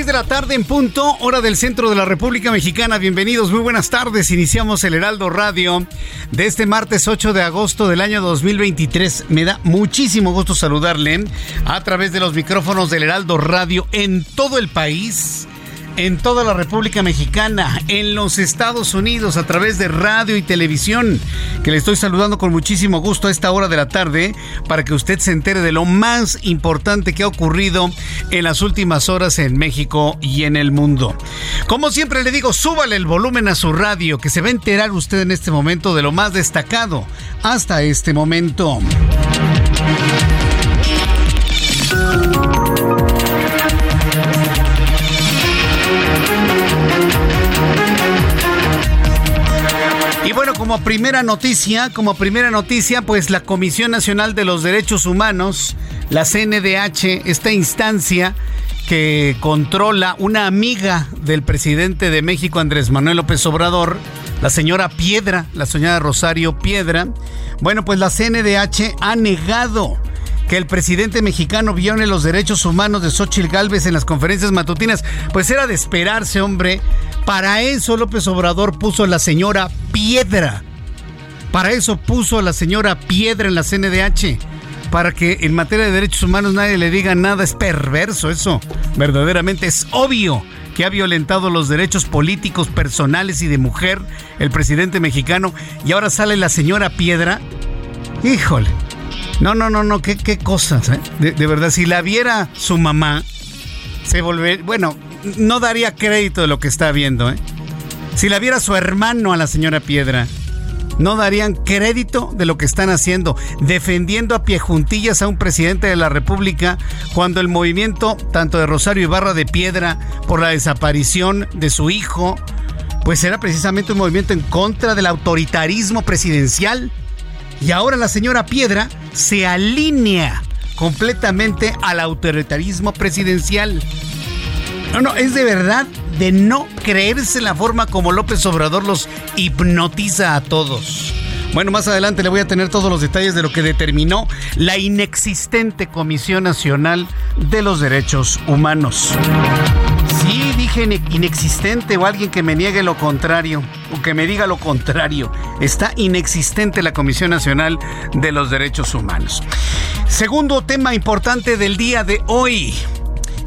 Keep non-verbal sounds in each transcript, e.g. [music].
6 de la tarde en punto, hora del centro de la República Mexicana. Bienvenidos, muy buenas tardes. Iniciamos el Heraldo Radio de este martes 8 de agosto del año 2023. Me da muchísimo gusto saludarle a través de los micrófonos del Heraldo Radio en todo el país en toda la República Mexicana, en los Estados Unidos, a través de radio y televisión, que le estoy saludando con muchísimo gusto a esta hora de la tarde para que usted se entere de lo más importante que ha ocurrido en las últimas horas en México y en el mundo. Como siempre le digo, súbale el volumen a su radio, que se va a enterar usted en este momento de lo más destacado hasta este momento. Como primera noticia, como primera noticia, pues la Comisión Nacional de los Derechos Humanos, la CNDH, esta instancia que controla una amiga del presidente de México, Andrés Manuel López Obrador, la señora Piedra, la señora Rosario Piedra. Bueno, pues la CNDH ha negado que el presidente mexicano viole los derechos humanos de Xochitl Gálvez en las conferencias matutinas. Pues era de esperarse, hombre. Para eso López Obrador puso a la señora Piedra. Para eso puso a la señora Piedra en la CNDH. Para que en materia de derechos humanos nadie le diga nada. Es perverso eso. Verdaderamente es obvio que ha violentado los derechos políticos, personales y de mujer el presidente mexicano. Y ahora sale la señora Piedra. Híjole. No, no, no, no, qué, qué cosas, ¿eh? de, verdad, si la viera su mamá, se volvería, bueno, no daría crédito de lo que está viendo, ¿eh? Si la viera su hermano a la señora Piedra, no darían crédito de lo que están haciendo, defendiendo a pie juntillas a un presidente de la República cuando el movimiento, tanto de Rosario Ibarra de Piedra, por la desaparición de su hijo, pues era precisamente un movimiento en contra del autoritarismo presidencial. Y ahora la señora Piedra se alinea completamente al autoritarismo presidencial. No, no, es de verdad de no creerse la forma como López Obrador los hipnotiza a todos. Bueno, más adelante le voy a tener todos los detalles de lo que determinó la inexistente Comisión Nacional de los Derechos Humanos. Inexistente o alguien que me niegue lo contrario o que me diga lo contrario. Está inexistente la Comisión Nacional de los Derechos Humanos. Segundo tema importante del día de hoy.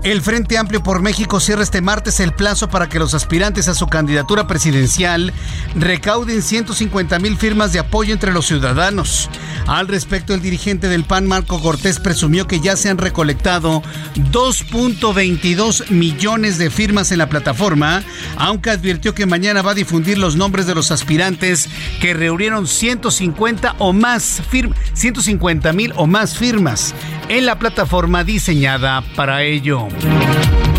El Frente Amplio por México cierra este martes el plazo para que los aspirantes a su candidatura presidencial recauden 150 mil firmas de apoyo entre los ciudadanos. Al respecto, el dirigente del PAN, Marco Cortés, presumió que ya se han recolectado 2.22 millones de firmas en la plataforma, aunque advirtió que mañana va a difundir los nombres de los aspirantes que reunieron 150 o más firmas, 150 mil o más firmas en la plataforma diseñada para ello. Thank you.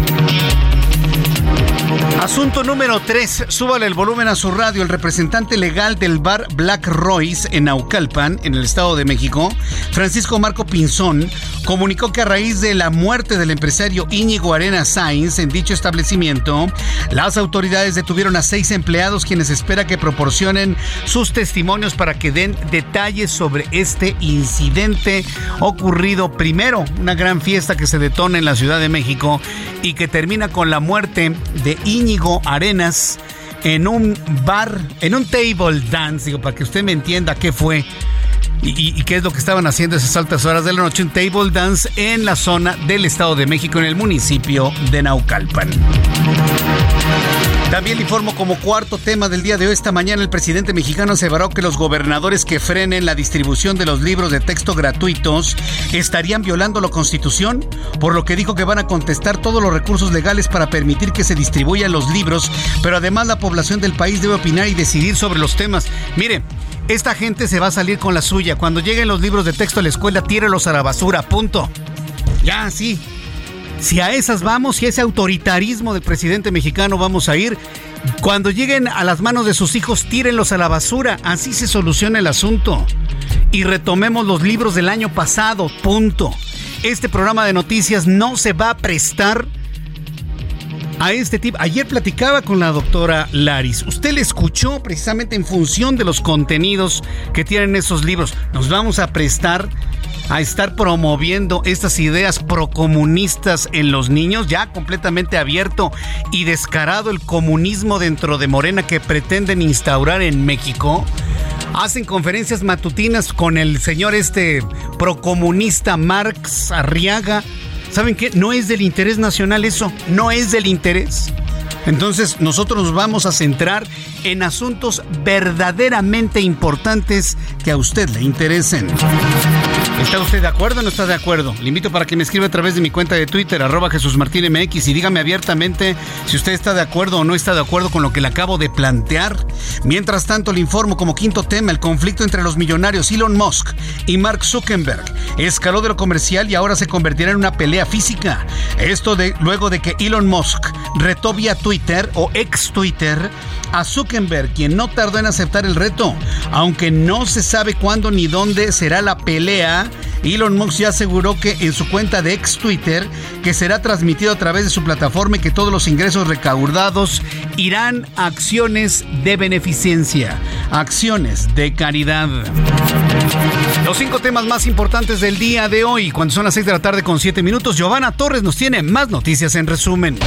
Asunto número 3. Súbale el volumen a su radio. El representante legal del bar Black Royce en Naucalpan, en el Estado de México, Francisco Marco Pinzón, comunicó que a raíz de la muerte del empresario Íñigo Arena Sainz en dicho establecimiento, las autoridades detuvieron a seis empleados quienes espera que proporcionen sus testimonios para que den detalles sobre este incidente ocurrido primero, una gran fiesta que se detona en la Ciudad de México y que termina con la muerte de Íñigo Arenas en un bar, en un table dance, digo, para que usted me entienda qué fue y, qué es lo que estaban haciendo esas altas horas de la noche, un table dance en la zona del Estado de México, en el municipio de Naucalpan. También informo como cuarto tema del día de hoy. Esta mañana el presidente mexicano aseveró que los gobernadores que frenen la distribución de los libros de texto gratuitos estarían violando la constitución, por lo que dijo que van a contestar todos los recursos legales para permitir que se distribuyan los libros, pero además la población del país debe opinar y decidir sobre los temas. Mire, esta gente se va a salir con la suya. Cuando lleguen los libros de texto a la escuela, tírelos a la basura, punto. Ya, sí, si a esas vamos, si a ese autoritarismo del presidente mexicano vamos a ir, cuando lleguen a las manos de sus hijos, tírenlos a la basura. Así se soluciona el asunto. Y retomemos los libros del año pasado. Punto. Este programa de noticias no se va a prestar a este tipo. Ayer platicaba con la doctora Laris. Usted le escuchó precisamente en función de los contenidos que tienen esos libros. Nos vamos a prestar a estar promoviendo estas ideas procomunistas en los niños, ya completamente abierto y descarado el comunismo dentro de Morena que pretenden instaurar en México. Hacen conferencias matutinas con el señor este procomunista Marx Arriaga. ¿Saben qué? No es del interés nacional eso, no es del interés. Entonces nosotros nos vamos a centrar en asuntos verdaderamente importantes que a usted le interesen. ¿Está usted de acuerdo o no está de acuerdo? Le invito para que me escriba a través de mi cuenta de Twitter, arroba Jesús Martín MX, y dígame abiertamente si usted está de acuerdo o no está de acuerdo con lo que le acabo de plantear. Mientras tanto, le informo como quinto tema el conflicto entre los millonarios Elon Musk y Mark Zuckerberg. Escaló de lo comercial y ahora se convertirá en una pelea física. Esto de, luego de que Elon Musk retó vía Twitter o ex Twitter a Zuckerberg, quien no tardó en aceptar el reto. Aunque no se sabe cuándo ni dónde será la pelea, Elon Musk ya aseguró que en su cuenta de ex Twitter que será transmitido a través de su plataforma y que todos los ingresos recaudados irán a acciones de beneficencia, acciones de caridad. Los cinco temas más importantes del día de hoy, cuando son las seis de la tarde con siete minutos, Giovanna Torres nos tiene más noticias en resumen.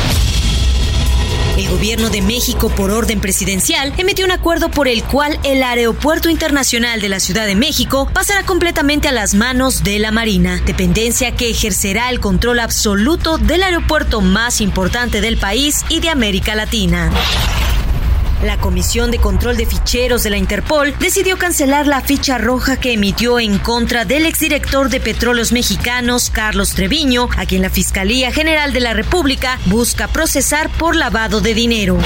El gobierno de México, por orden presidencial, emitió un acuerdo por el cual el Aeropuerto Internacional de la Ciudad de México pasará completamente a las manos de la Marina, dependencia que ejercerá el control absoluto del aeropuerto más importante del país y de América Latina. La Comisión de Control de Ficheros de la Interpol decidió cancelar la ficha roja que emitió en contra del exdirector de Petróleos Mexicanos, Carlos Treviño, a quien la Fiscalía General de la República busca procesar por lavado de dinero.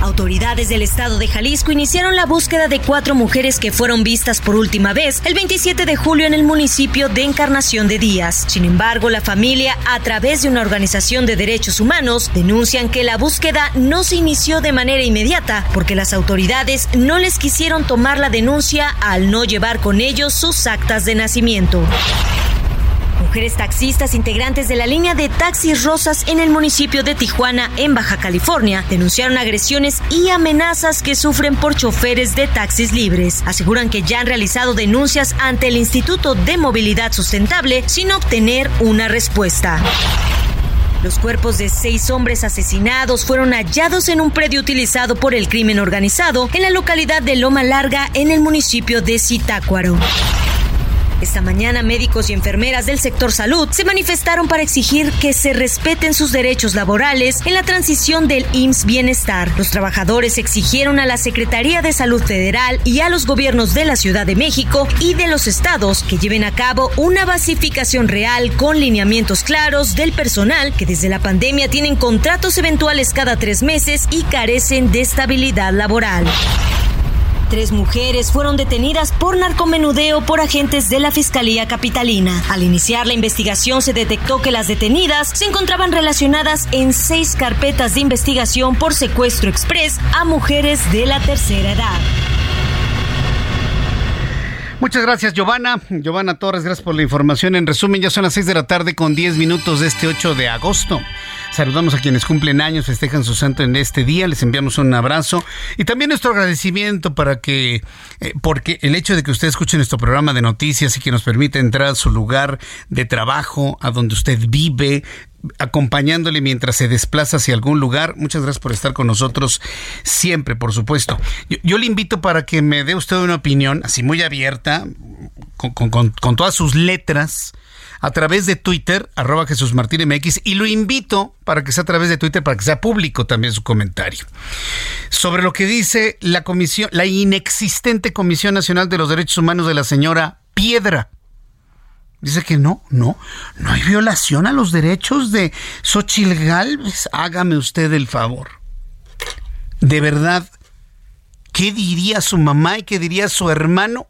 Autoridades del estado de Jalisco iniciaron la búsqueda de cuatro mujeres que fueron vistas por última vez el 27 de julio en el municipio de Encarnación de Díaz. Sin embargo, la familia, a través de una organización de derechos humanos, denuncian que la búsqueda no se inició de manera inmediata porque las autoridades no les quisieron tomar la denuncia al no llevar con ellos sus actas de nacimiento. Mujeres taxistas integrantes de la línea de taxis rosas en el municipio de Tijuana, en Baja California, denunciaron agresiones y amenazas que sufren por choferes de taxis libres. Aseguran que ya han realizado denuncias ante el Instituto de Movilidad Sustentable sin obtener una respuesta. Los cuerpos de seis hombres asesinados fueron hallados en un predio utilizado por el crimen organizado en la localidad de Loma Larga, en el municipio de Zitácuaro. Esta mañana médicos y enfermeras del sector salud se manifestaron para exigir que se respeten sus derechos laborales en la transición del IMSS Bienestar. Los trabajadores exigieron a la Secretaría de Salud Federal y a los gobiernos de la Ciudad de México y de los estados que lleven a cabo una basificación real con lineamientos claros del personal que desde la pandemia tienen contratos eventuales cada tres meses y carecen de estabilidad laboral. Tres mujeres fueron detenidas por narcomenudeo por agentes de la Fiscalía Capitalina. Al iniciar la investigación se detectó que las detenidas se encontraban relacionadas en seis carpetas de investigación por secuestro express a mujeres de la tercera edad. Muchas gracias, Giovanna. Giovanna Torres, gracias por la información. En resumen, ya son las 6 de la tarde con 10 minutos de este 8 de agosto. Saludamos a quienes cumplen años, festejan su santo en este día, les enviamos un abrazo y también nuestro agradecimiento para que, eh, porque el hecho de que usted escuche nuestro programa de noticias y que nos permite entrar a su lugar de trabajo, a donde usted vive, acompañándole mientras se desplaza hacia algún lugar. Muchas gracias por estar con nosotros siempre, por supuesto. Yo, le invito para que me dé usted una opinión, así muy abierta, con, todas sus letras, a través de Twitter, arroba Jesús Martín MX, y lo invito para que sea a través de Twitter, para que sea público también su comentario. Sobre lo que dice la comisión, la inexistente Comisión Nacional de los Derechos Humanos de la señora Piedra. Dice que no, no, no hay violación a los derechos de Xochitl Galvez. Hágame usted el favor. De verdad, ¿qué diría su mamá y qué diría su hermano?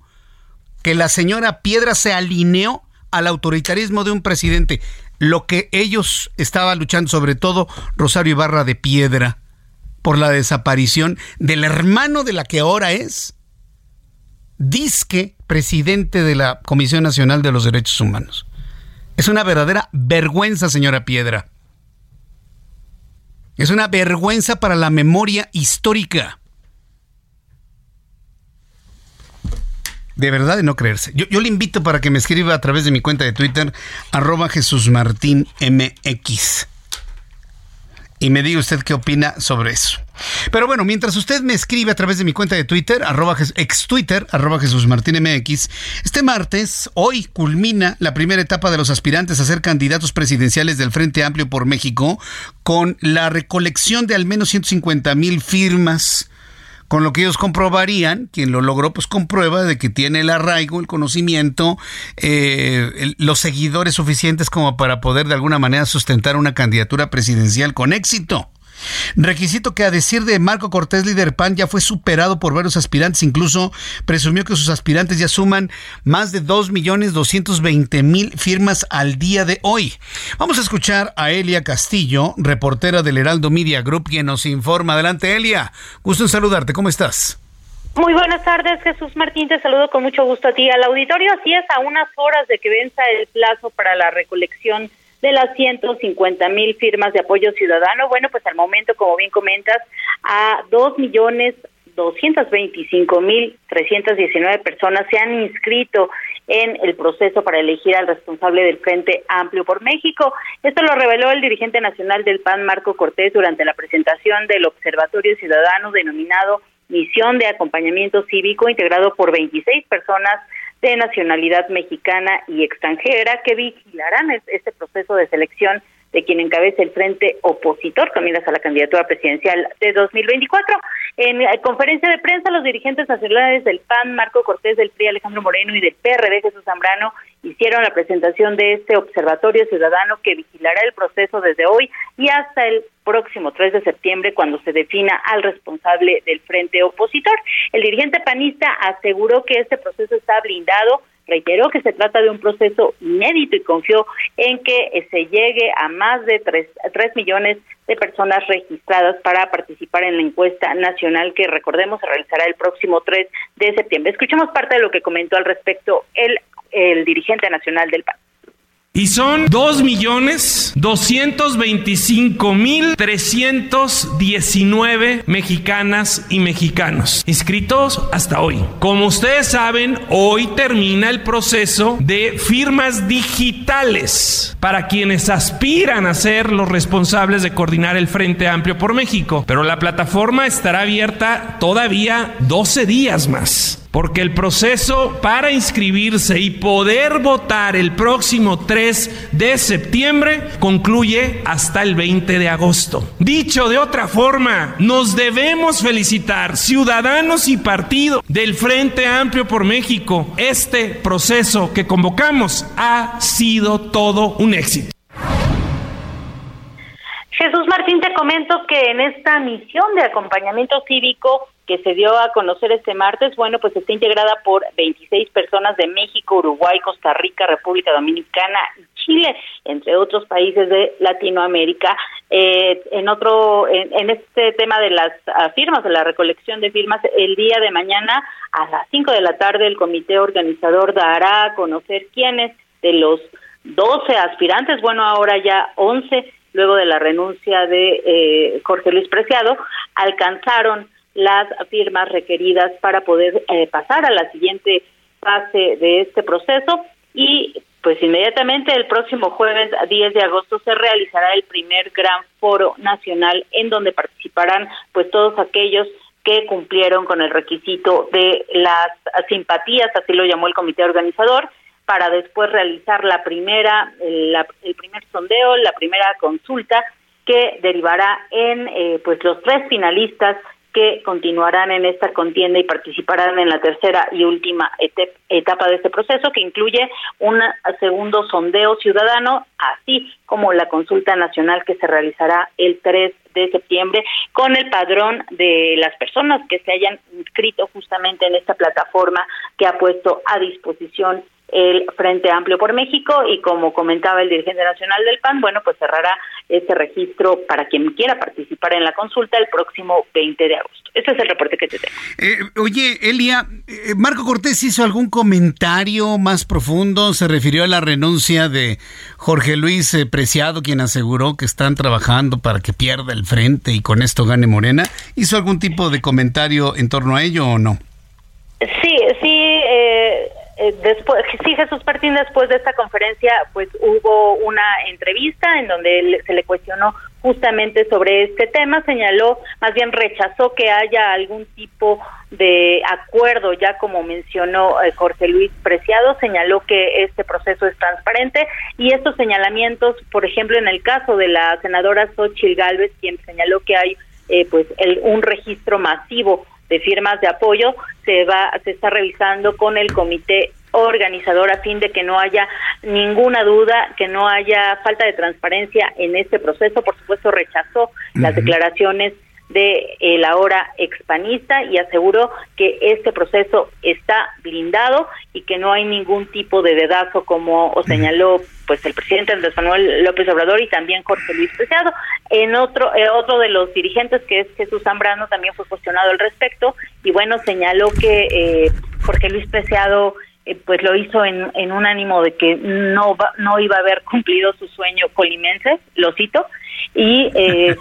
Que la señora Piedra se alineó al autoritarismo de un presidente. Lo que ellos estaban luchando, sobre todo Rosario Ibarra de Piedra, por la desaparición del hermano de la que ahora es disque presidente de la Comisión Nacional de los Derechos Humanos. Es una verdadera vergüenza, señora Piedra. Es una vergüenza para la memoria histórica. De verdad de no creerse. Yo, le invito para que me escriba a través de mi cuenta de Twitter, arroba Jesús Martín MX y me diga usted qué opina sobre eso. Pero bueno, mientras usted me escribe a través de mi cuenta de Twitter, arroba, ex Twitter, arroba Jesús Martín MX, este martes, hoy culmina la primera etapa de los aspirantes a ser candidatos presidenciales del Frente Amplio por México con la recolección de al menos 150 mil firmas con lo que ellos comprobarían, quien lo logró, pues comprueba de que tiene el arraigo, el conocimiento, eh, los seguidores suficientes como para poder de alguna manera sustentar una candidatura presidencial con éxito. Requisito que a decir de Marco Cortés, líder PAN, ya fue superado por varios aspirantes, incluso presumió que sus aspirantes ya suman más de 2.220.000 firmas al día de hoy. Vamos a escuchar a Elia Castillo, reportera del Heraldo Media Group, quien nos informa. Adelante, Elia. Gusto en saludarte. ¿Cómo estás? Muy buenas tardes, Jesús Martín. Te saludo con mucho gusto a ti al auditorio. Así es, a unas horas de que venza el plazo para la recolección de las 150 mil firmas de apoyo ciudadano. Bueno, pues al momento, como bien comentas, a dos millones veinticinco mil diecinueve personas se han inscrito en el proceso para elegir al responsable del Frente Amplio por México. Esto lo reveló el dirigente nacional del PAN, Marco Cortés, durante la presentación del Observatorio Ciudadano denominado Misión de Acompañamiento Cívico, integrado por 26 personas de nacionalidad mexicana y extranjera que vigilarán este proceso de selección de quien encabece el frente opositor con a la candidatura presidencial de 2024. En conferencia de prensa, los dirigentes nacionales del PAN, Marco Cortés, del PRI, Alejandro Moreno y del PRD, Jesús Zambrano, hicieron la presentación de este observatorio ciudadano que vigilará el proceso desde hoy y hasta el próximo 3 de septiembre cuando se defina al responsable del frente opositor. El dirigente panista aseguró que este proceso está blindado reiteró que se trata de un proceso inédito y confió en que se llegue a más de 3, millones de personas registradas para participar en la encuesta nacional que recordemos se realizará el próximo 3 de septiembre. Escuchemos parte de lo que comentó al respecto el, el dirigente nacional del PAN. Y son 2.225.319 mexicanas y mexicanos inscritos hasta hoy. Como ustedes saben, hoy termina el proceso de firmas digitales para quienes aspiran a ser los responsables de coordinar el Frente Amplio por México. Pero la plataforma estará abierta todavía 12 días más porque el proceso para inscribirse y poder votar el próximo 3 de septiembre concluye hasta el 20 de agosto. Dicho de otra forma, nos debemos felicitar, ciudadanos y partidos del Frente Amplio por México. Este proceso que convocamos ha sido todo un éxito. Jesús Martín, te comento que en esta misión de acompañamiento cívico que se dio a conocer este martes, bueno, pues está integrada por 26 personas de México, Uruguay, Costa Rica, República Dominicana y Chile, entre otros países de Latinoamérica. Eh, en otro, en, este tema de las ah, firmas, de la recolección de firmas, el día de mañana a las 5 de la tarde el comité organizador dará a conocer quiénes de los 12 aspirantes, bueno, ahora ya 11, luego de la renuncia de eh, Jorge Luis Preciado, alcanzaron las firmas requeridas para poder eh, pasar a la siguiente fase de este proceso. Y pues inmediatamente el próximo jueves 10 de agosto se realizará el primer gran foro nacional en donde participarán pues todos aquellos que cumplieron con el requisito de las simpatías, así lo llamó el comité organizador, para después realizar la primera, el primer sondeo, la primera consulta que derivará en eh, pues los tres finalistas que continuarán en esta contienda y participarán en la tercera y última etapa de este proceso, que incluye un segundo sondeo ciudadano, así como la consulta nacional que se realizará el 3 de septiembre con el padrón de las personas que se hayan inscrito justamente en esta plataforma que ha puesto a disposición el Frente Amplio por México y como comentaba el dirigente nacional del PAN, bueno, pues cerrará este registro para quien quiera participar en la consulta el próximo 20 de agosto. Este es el reporte que te tengo. Eh, oye, Elia, eh, Marco Cortés hizo algún comentario más profundo, se refirió a la renuncia de Jorge Luis eh, Preciado, quien aseguró que están trabajando para que pierda el frente y con esto gane Morena. ¿Hizo algún tipo de comentario en torno a ello o no? Eh, después, sí, Jesús Martín, después de esta conferencia, pues hubo una entrevista en donde se le cuestionó justamente sobre este tema, señaló, más bien rechazó que haya algún tipo de acuerdo, ya como mencionó eh, Jorge Luis Preciado, señaló que este proceso es transparente y estos señalamientos, por ejemplo, en el caso de la senadora Xochil Gálvez, quien señaló que hay eh, pues el, un registro masivo de firmas de apoyo se va se está revisando con el comité organizador a fin de que no haya ninguna duda, que no haya falta de transparencia en este proceso. Por supuesto, rechazó las declaraciones de el ahora expanista y aseguró que este proceso está blindado y que no hay ningún tipo de dedazo como o [laughs] señaló pues el presidente Andrés Manuel López Obrador y también Jorge Luis Preciado. En otro eh, otro de los dirigentes que es Jesús Zambrano también fue cuestionado al respecto y bueno señaló que eh, Jorge Luis Preciado eh, pues lo hizo en, en un ánimo de que no no iba a haber cumplido su sueño colimense, lo cito, y [laughs] eh,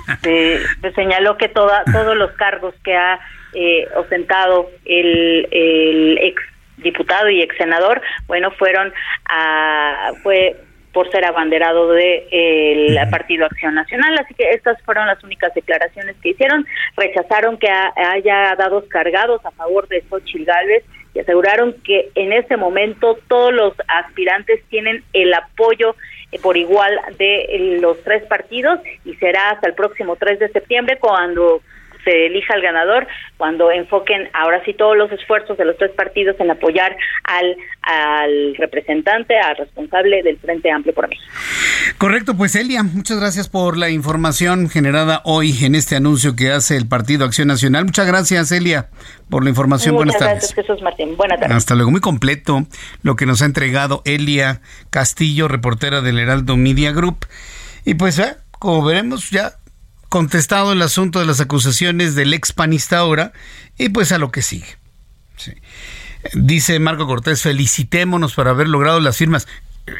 señaló que toda, todos los cargos que ha eh, ostentado el, el ex diputado y ex senador, bueno, fueron a, fue por ser abanderado de el Partido Acción Nacional, así que estas fueron las únicas declaraciones que hicieron, rechazaron que haya dados cargados a favor de Xochitl Gálvez y aseguraron que en este momento todos los aspirantes tienen el apoyo por igual de eh, los tres partidos y será hasta el próximo 3 de septiembre cuando se elija el ganador, cuando enfoquen ahora sí todos los esfuerzos de los tres partidos en apoyar al, al representante, al responsable del Frente Amplio por México. Correcto, pues Elia, muchas gracias por la información generada hoy en este anuncio que hace el Partido Acción Nacional. Muchas gracias, Elia, por la información. Muchas Buenas gracias, Jesús Martín. Buenas tardes. Hasta luego. Muy completo lo que nos ha entregado Elia Castillo, reportera del Heraldo Media Group. Y pues, ¿eh? como veremos, ya contestado el asunto de las acusaciones del ex panista ahora y pues a lo que sigue. Dice Marco Cortés, felicitémonos por haber logrado las firmas.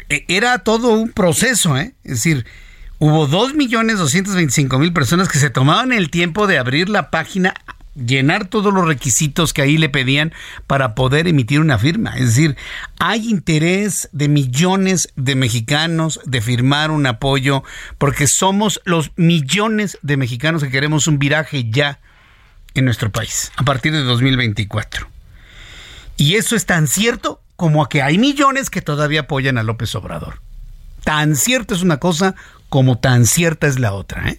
E, era todo un proceso, ¿eh? Es decir, hubo 2.225.000 personas que se tomaban el tiempo de abrir la página llenar todos los requisitos que ahí le pedían para poder emitir una firma. Es decir, hay interés de millones de mexicanos de firmar un apoyo porque somos los millones de mexicanos que queremos un viraje ya en nuestro país a partir de 2024. Y eso es tan cierto como que hay millones que todavía apoyan a López Obrador. Tan cierto es una cosa como tan cierta es la otra. ¿eh?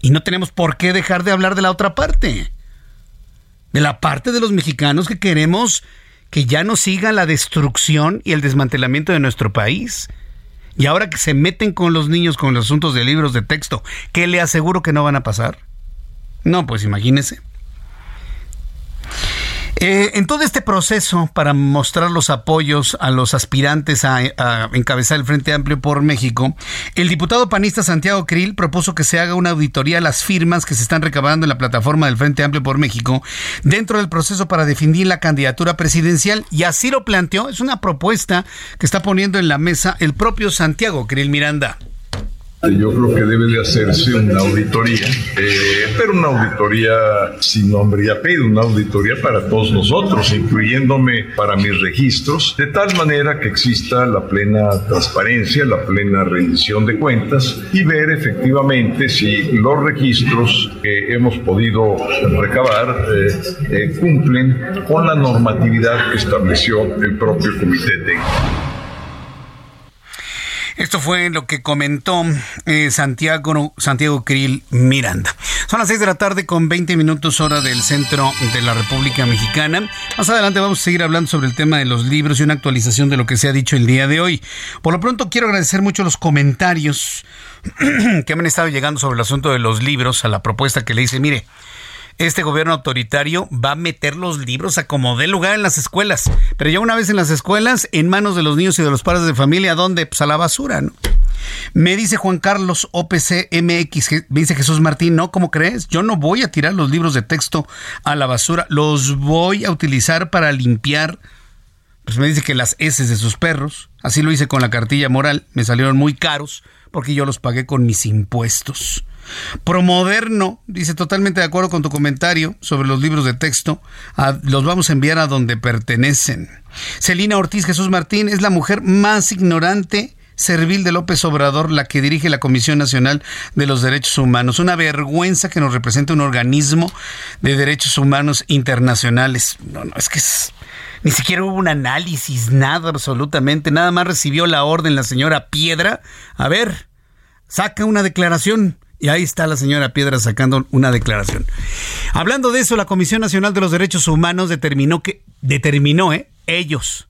Y no tenemos por qué dejar de hablar de la otra parte. De la parte de los mexicanos que queremos que ya no siga la destrucción y el desmantelamiento de nuestro país. Y ahora que se meten con los niños con los asuntos de libros de texto, ¿qué le aseguro que no van a pasar? No, pues imagínese. Eh, en todo este proceso para mostrar los apoyos a los aspirantes a, encabezar el Frente Amplio por México, el diputado panista Santiago Krill propuso que se haga una auditoría a las firmas que se están recabando en la plataforma del Frente Amplio por México dentro del proceso para definir la candidatura presidencial y así lo planteó. Es una propuesta que está poniendo en la mesa el propio Santiago Krill Miranda. Yo creo que debe de hacerse una auditoría, eh, pero una auditoría sin nombre y apellido, una auditoría para todos nosotros, incluyéndome para mis registros, de tal manera que exista la plena transparencia, la plena rendición de cuentas y ver efectivamente si los registros que hemos podido recabar eh, eh, cumplen con la normatividad que estableció el propio comité técnico. Esto fue lo que comentó eh, Santiago, Santiago Krill Miranda. Son las 6 de la tarde con 20 minutos hora del centro de la República Mexicana. Más adelante vamos a seguir hablando sobre el tema de los libros y una actualización de lo que se ha dicho el día de hoy. Por lo pronto quiero agradecer mucho los comentarios [clears throat] que me han estado llegando sobre el asunto de los libros, a la propuesta que le hice. Mire, este gobierno autoritario va a meter los libros a como dé lugar en las escuelas. Pero ya una vez en las escuelas, en manos de los niños y de los padres de familia, ¿a dónde? Pues a la basura, ¿no? Me dice Juan Carlos OPC MX, me dice Jesús Martín, no, ¿cómo crees? Yo no voy a tirar los libros de texto a la basura, los voy a utilizar para limpiar, pues me dice que las heces de sus perros, así lo hice con la cartilla moral, me salieron muy caros porque yo los pagué con mis impuestos. Promoderno, dice totalmente de acuerdo con tu comentario sobre los libros de texto, los vamos a enviar a donde pertenecen. Celina Ortiz Jesús Martín es la mujer más ignorante servil de López Obrador, la que dirige la Comisión Nacional de los Derechos Humanos. Una vergüenza que nos represente un organismo de derechos humanos internacionales. No, no, es que ni siquiera hubo un análisis, nada absolutamente, nada más recibió la orden la señora Piedra. A ver, saca una declaración. Y ahí está la señora Piedra sacando una declaración. Hablando de eso, la Comisión Nacional de los Derechos Humanos determinó que, determinó, ¿eh? Ellos.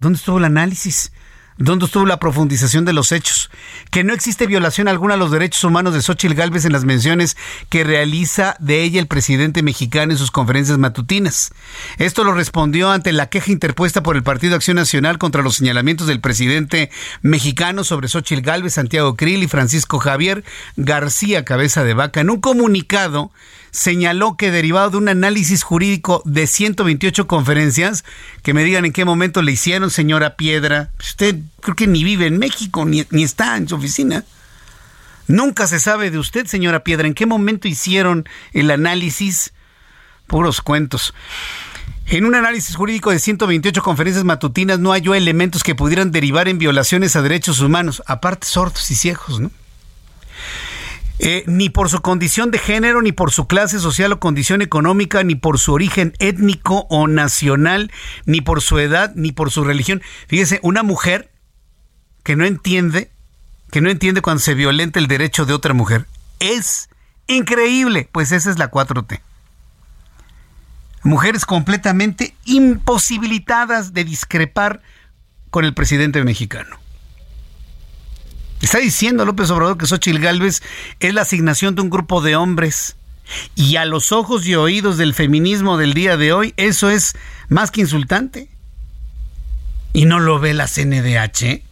¿Dónde estuvo el análisis? ¿Dónde estuvo la profundización de los hechos? Que no existe violación alguna a los derechos humanos de Xochitl Gálvez en las menciones que realiza de ella el presidente mexicano en sus conferencias matutinas. Esto lo respondió ante la queja interpuesta por el Partido Acción Nacional contra los señalamientos del presidente mexicano sobre Xochitl Gálvez, Santiago Krill y Francisco Javier García Cabeza de Vaca. En un comunicado, señaló que derivado de un análisis jurídico de 128 conferencias, que me digan en qué momento le hicieron, señora Piedra, usted creo que ni vive en México, ni, ni está en su oficina. Nunca se sabe de usted, señora Piedra, en qué momento hicieron el análisis. Puros cuentos. En un análisis jurídico de 128 conferencias matutinas no halló elementos que pudieran derivar en violaciones a derechos humanos, aparte sordos y ciegos, ¿no? Eh, ni por su condición de género, ni por su clase social o condición económica, ni por su origen étnico o nacional, ni por su edad, ni por su religión. Fíjese, una mujer que no entiende, que no entiende cuando se violenta el derecho de otra mujer. Es increíble, pues esa es la 4T. Mujeres completamente imposibilitadas de discrepar con el presidente mexicano. Está diciendo López Obrador que Xochitl Gálvez es la asignación de un grupo de hombres. Y a los ojos y oídos del feminismo del día de hoy, eso es más que insultante. Y no lo ve la CNDH.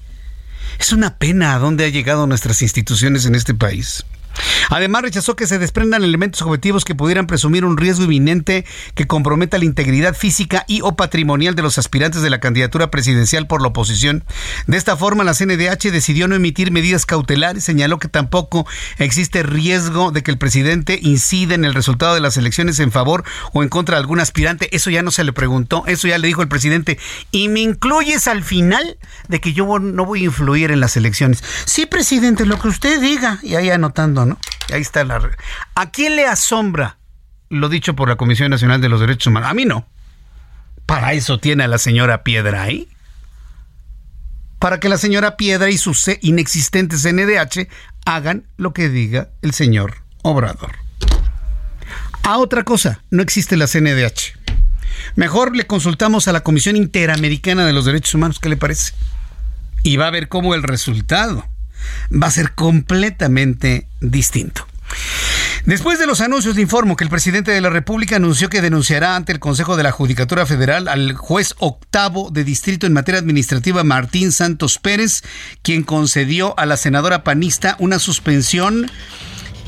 Es una pena a dónde han llegado nuestras instituciones en este país. Además, rechazó que se desprendan elementos objetivos que pudieran presumir un riesgo inminente que comprometa la integridad física y o patrimonial de los aspirantes de la candidatura presidencial por la oposición. De esta forma, la CNDH decidió no emitir medidas cautelares, señaló que tampoco existe riesgo de que el presidente incida en el resultado de las elecciones en favor o en contra de algún aspirante. Eso ya no se le preguntó, eso ya le dijo el presidente. Y me incluyes al final de que yo no voy a influir en las elecciones. Sí, presidente, lo que usted diga. Y ahí anotando, ¿no? ¿A quién le asombra lo dicho por la Comisión Nacional de los Derechos Humanos? A mí no. Para eso tiene a la señora Piedra ahí. Para que la señora Piedra y su inexistente CNDH hagan lo que diga el señor Obrador. A otra cosa, no existe la CNDH. Mejor le consultamos a la Comisión Interamericana de los Derechos Humanos, ¿qué le parece? Y va a ver cómo el resultado va a ser completamente distinto. Después de los anuncios, le informo que el presidente de la República anunció que denunciará ante el Consejo de la Judicatura Federal al juez octavo de distrito en materia administrativa Martín Santos Pérez, quien concedió a la senadora panista una suspensión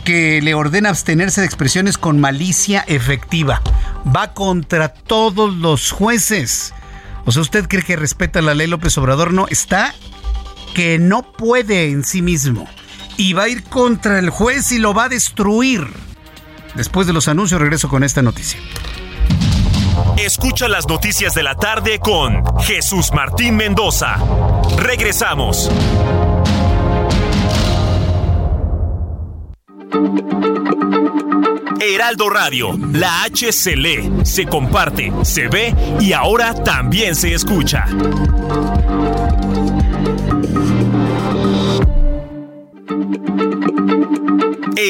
que le ordena abstenerse de expresiones con malicia efectiva. Va contra todos los jueces. O sea, ¿usted cree que respeta la ley López Obrador? No, está que no puede en sí mismo y va a ir contra el juez y lo va a destruir. Después de los anuncios regreso con esta noticia. Escucha las noticias de la tarde con Jesús Martín Mendoza. Regresamos. Heraldo Radio, la H se lee, se comparte, se ve y ahora también se escucha.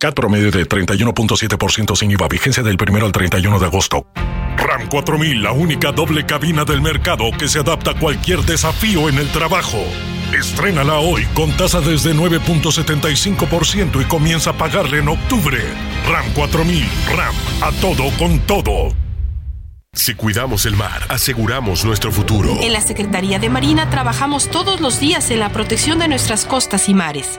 CAT promedio de 31.7% sin IVA, vigencia del 1 al 31 de agosto. RAM 4000, la única doble cabina del mercado que se adapta a cualquier desafío en el trabajo. Estrénala hoy con tasa desde 9.75% y comienza a pagarle en octubre. RAM 4000, RAM, a todo con todo. Si cuidamos el mar, aseguramos nuestro futuro. En la Secretaría de Marina trabajamos todos los días en la protección de nuestras costas y mares.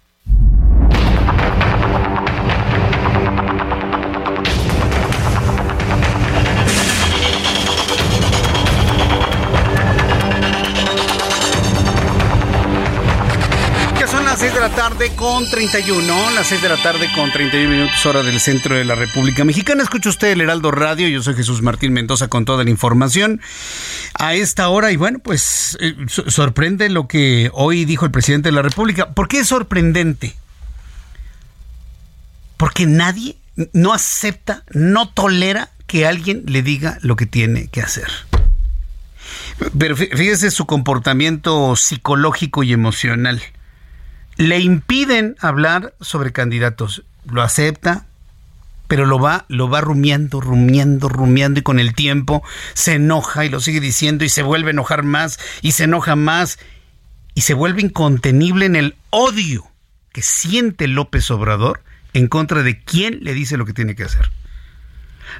Tarde con 31, las 6 de la tarde con 31 minutos hora del centro de la República Mexicana. Escucha usted el Heraldo Radio, yo soy Jesús Martín Mendoza con toda la información a esta hora y bueno, pues eh, sorprende lo que hoy dijo el presidente de la República. ¿Por qué es sorprendente? Porque nadie no acepta, no tolera que alguien le diga lo que tiene que hacer. Pero fíjese su comportamiento psicológico y emocional le impiden hablar sobre candidatos. Lo acepta, pero lo va, lo va rumiando, rumiando, rumiando y con el tiempo se enoja y lo sigue diciendo y se vuelve a enojar más y se enoja más y se vuelve incontenible en el odio que siente López Obrador en contra de quien le dice lo que tiene que hacer.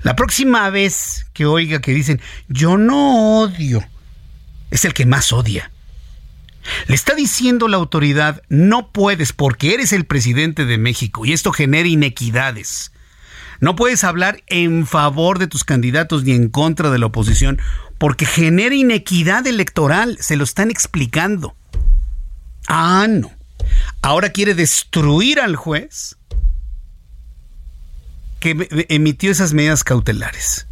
La próxima vez que oiga que dicen yo no odio, es el que más odia. Le está diciendo la autoridad, no puedes porque eres el presidente de México y esto genera inequidades. No puedes hablar en favor de tus candidatos ni en contra de la oposición porque genera inequidad electoral. Se lo están explicando. Ah, no. Ahora quiere destruir al juez que emitió esas medidas cautelares.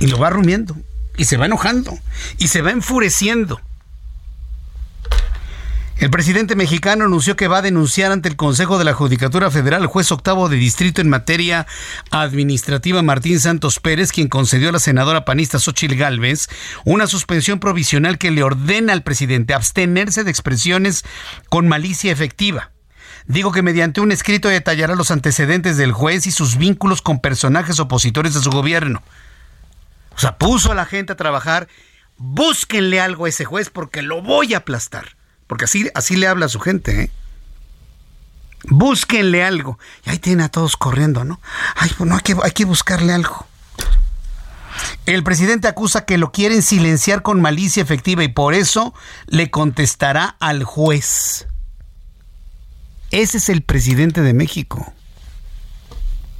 Y lo va rumiando. Y se va enojando. Y se va enfureciendo. El presidente mexicano anunció que va a denunciar ante el Consejo de la Judicatura Federal al juez octavo de distrito en materia administrativa Martín Santos Pérez, quien concedió a la senadora panista Xochil Gálvez una suspensión provisional que le ordena al presidente abstenerse de expresiones con malicia efectiva. Digo que mediante un escrito detallará los antecedentes del juez y sus vínculos con personajes opositores de su gobierno. O sea, puso a la gente a trabajar. Búsquenle algo a ese juez porque lo voy a aplastar. Porque así, así le habla a su gente, ¿eh? Búsquenle algo. Y ahí tiene a todos corriendo, ¿no? Ay, bueno, hay que, hay que buscarle algo. El presidente acusa que lo quieren silenciar con malicia efectiva y por eso le contestará al juez. Ese es el presidente de México.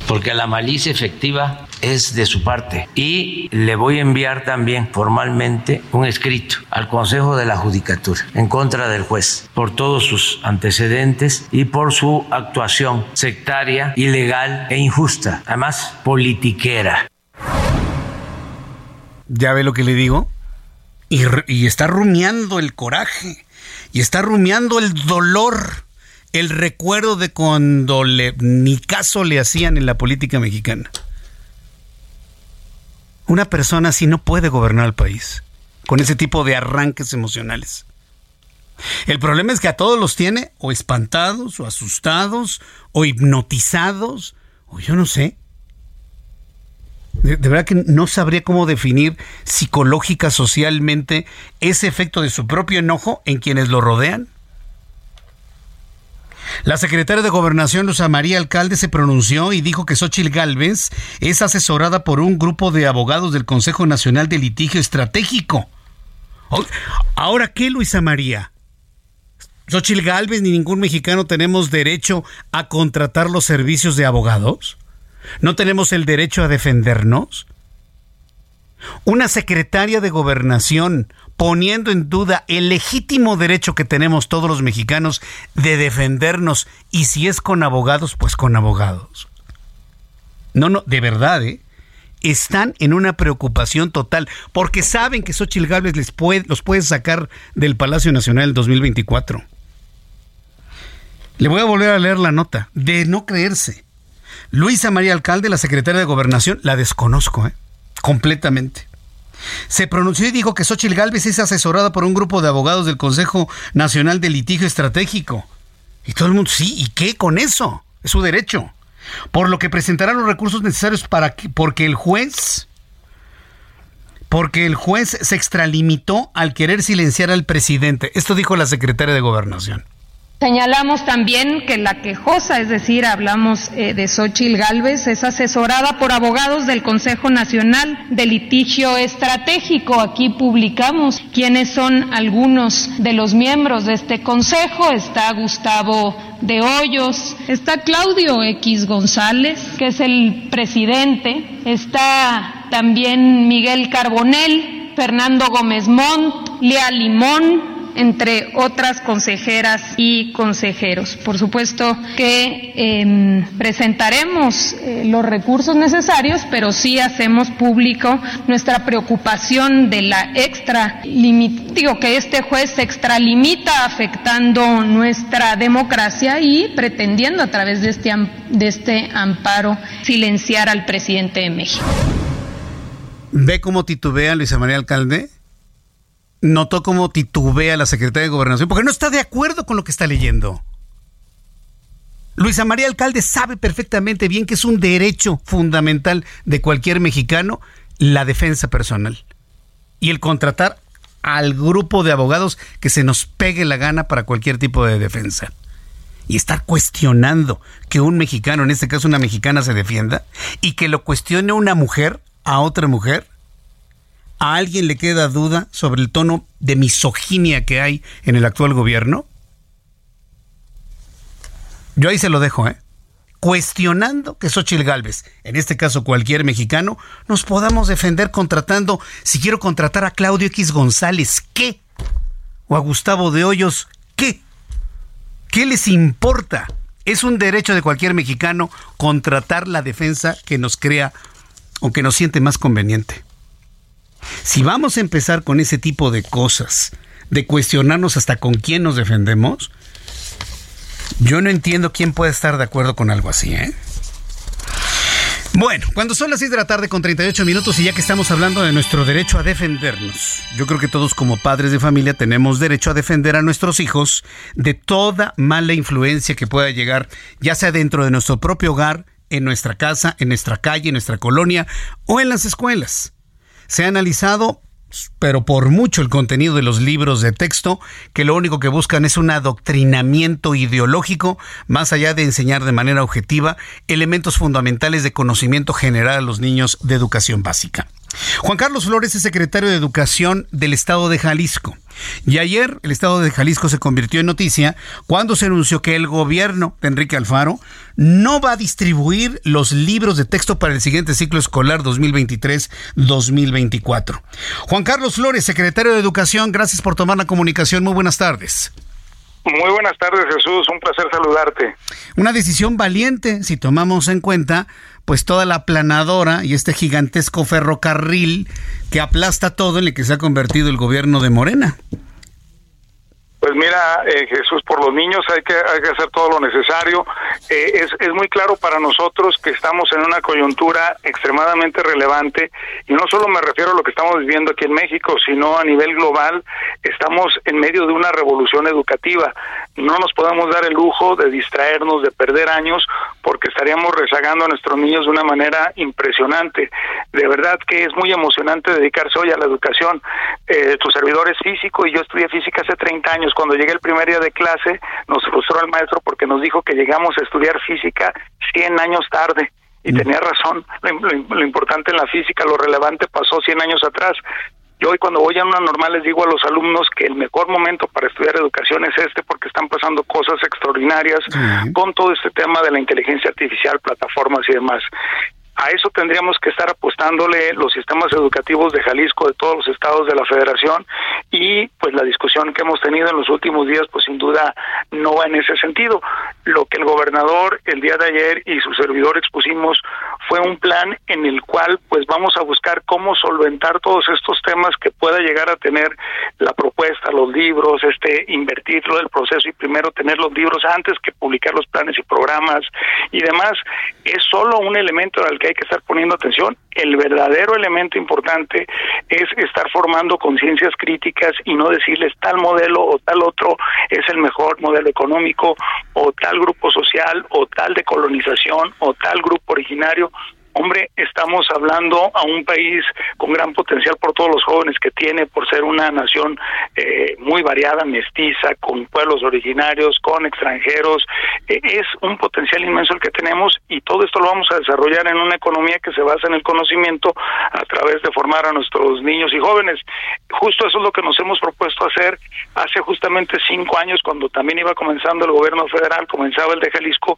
Porque la malicia efectiva es de su parte. Y le voy a enviar también formalmente un escrito al Consejo de la Judicatura en contra del juez por todos sus antecedentes y por su actuación sectaria, ilegal e injusta, además politiquera. ¿Ya ve lo que le digo? Y, y está rumiando el coraje, y está rumiando el dolor el recuerdo de cuando le, ni caso le hacían en la política mexicana. Una persona así no puede gobernar el país, con ese tipo de arranques emocionales. El problema es que a todos los tiene o espantados, o asustados, o hipnotizados, o yo no sé. De, de, verdad que no sabría cómo definir psicológica, socialmente, ese efecto de su propio enojo en quienes lo rodean. La secretaria de Gobernación, Luz María Alcalde, se pronunció y dijo que Xochil Gálvez es asesorada por un grupo de abogados del Consejo Nacional de Litigio Estratégico. ¿Ahora qué, Luisa María? ¿Xochil Gálvez ni ningún mexicano tenemos derecho a contratar los servicios de abogados? ¿No tenemos el derecho a defendernos? Una secretaria de gobernación poniendo en duda el legítimo derecho que tenemos todos los mexicanos de defendernos y si es con abogados, pues con abogados. No, no, de verdad, ¿eh? Están en una preocupación total porque saben que Xochitl Gálvez les puede, los puede sacar del Palacio Nacional el 2024. Le voy a volver a leer la nota. De no creerse. Luisa María Alcalde, la secretaria de Gobernación, la desconozco, ¿eh? completamente. Se pronunció y dijo que Xochitl Gálvez es asesorada por un grupo de abogados del Consejo Nacional de Litigio Estratégico. Y todo el mundo, sí, ¿y qué con eso? Es su derecho. Por lo que presentará los recursos necesarios para que, porque el juez, porque el juez se extralimitó al querer silenciar al presidente. Esto dijo la secretaria de Gobernación. Señalamos también que la quejosa, es decir, hablamos eh, de Xochil Gálvez, es asesorada por abogados del Consejo Nacional de Litigio Estratégico. Aquí publicamos quiénes son algunos de los miembros de este consejo. Está Gustavo de Hoyos, está Claudio X González, que es el presidente, está también Miguel Carbonell, Fernando Gómez Montt, Lea Limón, entre otras consejeras y consejeros. Por supuesto que eh, presentaremos eh, los recursos necesarios, pero sí hacemos público nuestra preocupación de la extra digo que este juez se extralimita afectando nuestra democracia y pretendiendo a través de este, de este amparo silenciar al presidente de México. ¿Ve cómo titubea Luisa María Alcalde? Notó cómo titubea la secretaria de Gobernación porque no está de acuerdo con lo que está leyendo. Luisa María Alcalde sabe perfectamente bien que es un derecho fundamental de cualquier mexicano la defensa personal y el contratar al grupo de abogados que se nos pegue la gana para cualquier tipo de defensa. Y estar cuestionando que un mexicano, en este caso una mexicana, se defienda y que lo cuestione una mujer a otra mujer, ¿A alguien le queda duda sobre el tono de misoginia que hay en el actual gobierno? Yo ahí se lo dejo, ¿eh? Cuestionando que Xochitl Galvez, en este caso cualquier mexicano, nos podamos defender contratando, si quiero contratar a Claudio X González, ¿qué? O a Gustavo de Hoyos, ¿qué? ¿Qué les importa? Es un derecho de cualquier mexicano contratar la defensa que nos crea o que nos siente más conveniente. Si vamos a empezar con ese tipo de cosas, de cuestionarnos hasta con quién nos defendemos, yo no entiendo quién puede estar de acuerdo con algo así, ¿eh? Bueno, cuando son las 6 de la tarde con 38 minutos y ya que estamos hablando de nuestro derecho a defendernos, yo creo que todos como padres de familia tenemos derecho a defender a nuestros hijos de toda mala influencia que pueda llegar, ya sea dentro de nuestro propio hogar, en nuestra casa, en nuestra calle, en nuestra colonia o en las escuelas. Se ha analizado pero por mucho el contenido de los libros de texto, que lo único que buscan es un adoctrinamiento ideológico, más allá de enseñar de manera objetiva elementos fundamentales de conocimiento general a los niños de educación básica. Juan Carlos Flores es secretario de Educación del Estado de Jalisco. Y ayer el Estado de Jalisco se convirtió en noticia cuando se anunció que el gobierno de Enrique Alfaro no va a distribuir los libros de texto para el siguiente ciclo escolar 2023-2024. Juan Carlos Flores, secretario de Educación, gracias por tomar la comunicación. Muy buenas tardes. Muy buenas tardes, Jesús. Un placer saludarte. Una decisión valiente si tomamos en cuenta pues toda la planadora y este gigantesco ferrocarril que aplasta todo en el que se ha convertido el gobierno de Morena. Pues mira, eh, Jesús, por los niños hay que, hay que hacer todo lo necesario. Eh, es, es muy claro para nosotros que estamos en una coyuntura extremadamente relevante y no solo me refiero a lo que estamos viviendo aquí en México, sino a nivel global, estamos en medio de una revolución educativa. No nos podemos dar el lujo de distraernos, de perder años, porque estaríamos rezagando a nuestros niños de una manera impresionante. De verdad que es muy emocionante dedicarse hoy a la educación. Eh, tu servidor es físico y yo estudié física hace 30 años cuando llegué el primer día de clase, nos frustró el maestro porque nos dijo que llegamos a estudiar física 100 años tarde. Y mm. tenía razón, lo, importante en la física, lo relevante pasó 100 años atrás. Yo hoy cuando voy a una normal les digo a los alumnos que el mejor momento para estudiar educación es este porque están pasando cosas extraordinarias con todo este tema de la inteligencia artificial, plataformas y demás. A eso tendríamos que estar apostándole los sistemas educativos de Jalisco, de todos los estados de la federación y pues la discusión que hemos tenido en los últimos días pues sin duda no va en ese sentido. Lo que el gobernador el día de ayer y su servidor expusimos fue un plan en el cual pues vamos a buscar cómo solventar todos estos temas que pueda llegar a tener la propuesta, los libros, este invertirlo el proceso y primero tener los libros antes que publicar los planes y programas y demás. Es solo un elemento al que hay que estar poniendo atención. El verdadero elemento importante es estar formando conciencias críticas y no decirles tal modelo o tal otro es el mejor modelo económico o tal grupo social o tal de colonización o tal grupo originario hombre, estamos hablando a un país con gran potencial por todos los jóvenes que tiene, por ser una nación eh, muy variada, mestiza, con pueblos originarios, con extranjeros. Eh, es un potencial inmenso el que tenemos y todo esto lo vamos a desarrollar en una economía que se basa en el conocimiento a través de formar a nuestros niños y jóvenes. Justo eso es lo que nos hemos propuesto hacer hace justamente cinco años, cuando también iba comenzando el gobierno federal, comenzaba el de Jalisco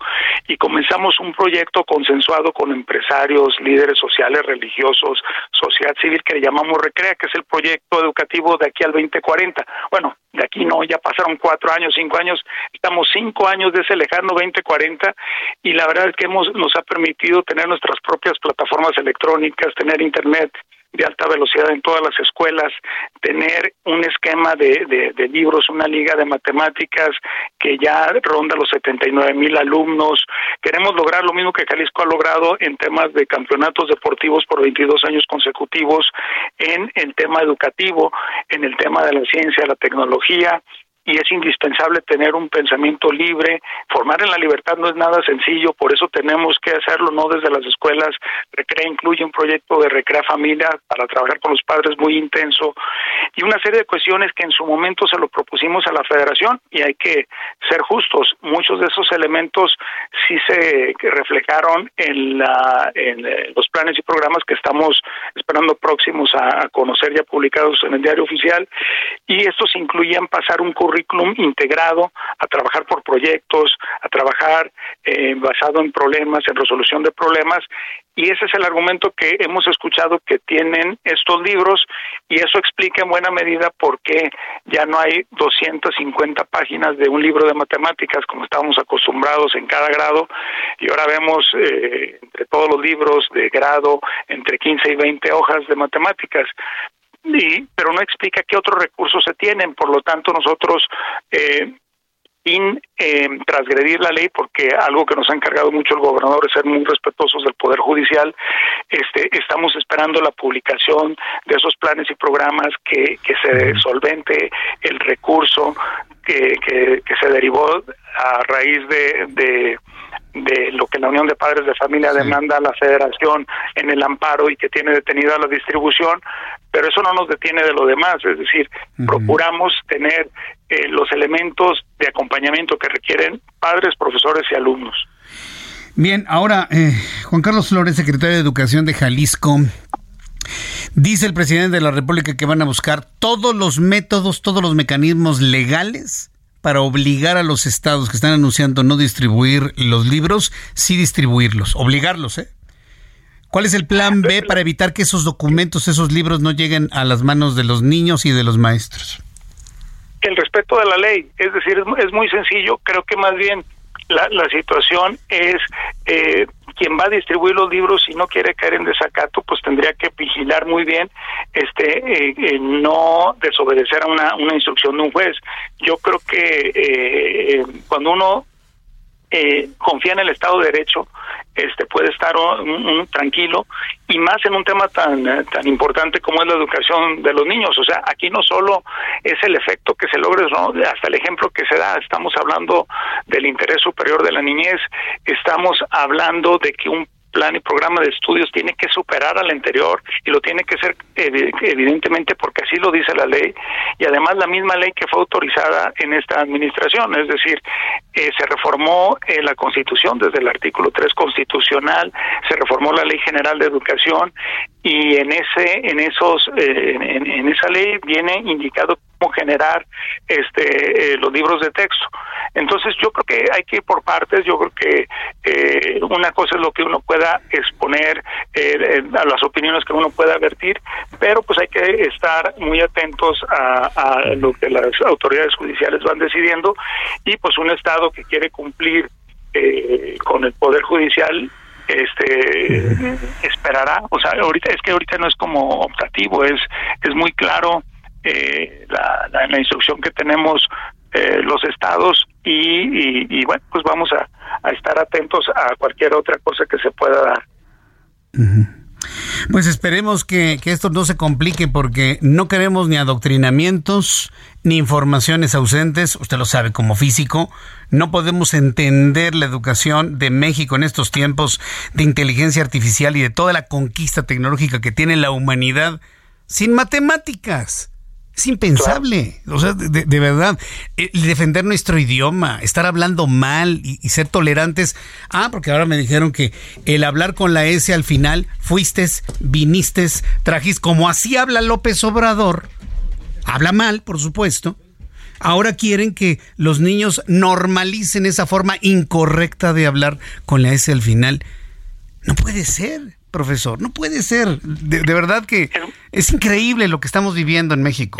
y comenzamos un proyecto consensuado con empresarios líderes sociales, religiosos, sociedad civil que le llamamos Recrea, que es el proyecto educativo de aquí al 2040. Bueno, de aquí no, ya pasaron cuatro años, cinco años, estamos cinco años de ese lejano 2040 y la verdad es que hemos, nos ha permitido tener nuestras propias plataformas electrónicas, tener internet, de alta velocidad en todas las escuelas, tener un esquema de, de, libros, una liga de matemáticas que ya ronda los 79 mil alumnos. Queremos lograr lo mismo que Jalisco ha logrado en temas de campeonatos deportivos por 22 años consecutivos, en el tema educativo, en el tema de la ciencia, la tecnología, y es indispensable tener un pensamiento libre. Formar en la libertad no es nada sencillo, por eso tenemos que hacerlo no desde las escuelas. Recrea incluye un proyecto de Recrea Familia para trabajar con los padres muy intenso y una serie de cuestiones que en su momento se lo propusimos a la federación y hay que ser justos. Muchos de esos elementos sí se reflejaron en, la, en eh, los planes y programas que estamos esperando próximos a, conocer ya publicados en el diario oficial y estos incluían pasar un currículum currículum integrado a trabajar por proyectos, a trabajar eh, basado en problemas, en resolución de problemas, y ese es el argumento que hemos escuchado que tienen estos libros, y eso explica en buena medida por qué ya no hay 250 páginas de un libro de matemáticas como estábamos acostumbrados en cada grado, y ahora vemos eh, entre todos los libros de grado entre 15 y 20 hojas de matemáticas pero no explica qué otros recursos se tienen. Por lo tanto, nosotros, eh, sin eh, transgredir la ley, porque algo que nos ha encargado mucho el gobernador es ser muy respetuosos del Poder Judicial, este, estamos esperando la publicación de esos planes y programas que, que se solvente el recurso que, que, que se derivó a raíz de, de de lo que la Unión de Padres de Familia demanda a la Federación en el amparo y que tiene detenida la distribución, pero eso no nos detiene de lo demás, es decir, procuramos tener eh, los elementos de acompañamiento que requieren padres, profesores y alumnos. Bien, ahora, eh, Juan Carlos Flores, secretario de Educación de Jalisco, Dice el presidente de la República que van a buscar todos los métodos, todos los mecanismos legales para obligar a los estados que están anunciando no distribuir los libros, sí distribuirlos, obligarlos, ¿eh? ¿Cuál es el plan B para evitar que esos documentos, esos libros no lleguen a las manos de los niños y de los maestros? El respeto de la ley, es decir, es, muy sencillo, creo que más bien la, la situación es eh, quien va a distribuir los libros si no quiere caer en desacato pues tendría que vigilar muy bien este eh, eh, no desobedecer a una, una instrucción de un juez. Yo creo que eh, cuando uno eh, confía en el Estado de Derecho, este puede estar un, tranquilo y más en un tema tan tan importante como es la educación de los niños. O sea, aquí no solo es el efecto que se logre, ¿no? hasta el ejemplo que se da. Estamos hablando del interés superior de la niñez, estamos hablando de que un plan y programa de estudios tiene que superar al anterior y lo tiene que ser evidentemente porque así lo dice la ley y además la misma ley que fue autorizada en esta administración, es decir, eh, se reformó eh, la Constitución desde el artículo 3 constitucional, se reformó la Ley General de Educación y en ese en esos eh, en, esa ley viene indicado cómo generar este los libros de texto. Entonces yo creo que hay que ir por partes. Yo creo que una cosa es lo que uno pueda exponer a las opiniones que uno pueda vertir pero pues hay que estar muy atentos a, a lo que las autoridades judiciales van decidiendo y pues un estado que quiere cumplir con el poder judicial este esperará. O sea ahorita es que ahorita no es como optativo es es muy claro eh, la, instrucción que tenemos eh, los estados y, bueno pues vamos a, estar atentos a cualquier otra cosa que se pueda dar pues esperemos que, esto no se complique porque no queremos ni adoctrinamientos ni informaciones ausentes. Usted lo sabe como físico. No podemos entender la educación de México en estos tiempos de inteligencia artificial y de toda la conquista tecnológica que tiene la humanidad sin matemáticas. Es impensable. O sea, de, verdad, eh, defender nuestro idioma, estar hablando mal y, ser tolerantes. Ah, porque ahora me dijeron que el hablar con la S al final, fuiste, viniste, trajiste, como así habla López Obrador. Habla mal, por supuesto. Ahora quieren que los niños normalicen esa forma incorrecta de hablar con la S al final. No puede ser profesor. No puede ser. De, verdad que es increíble lo que estamos viviendo en México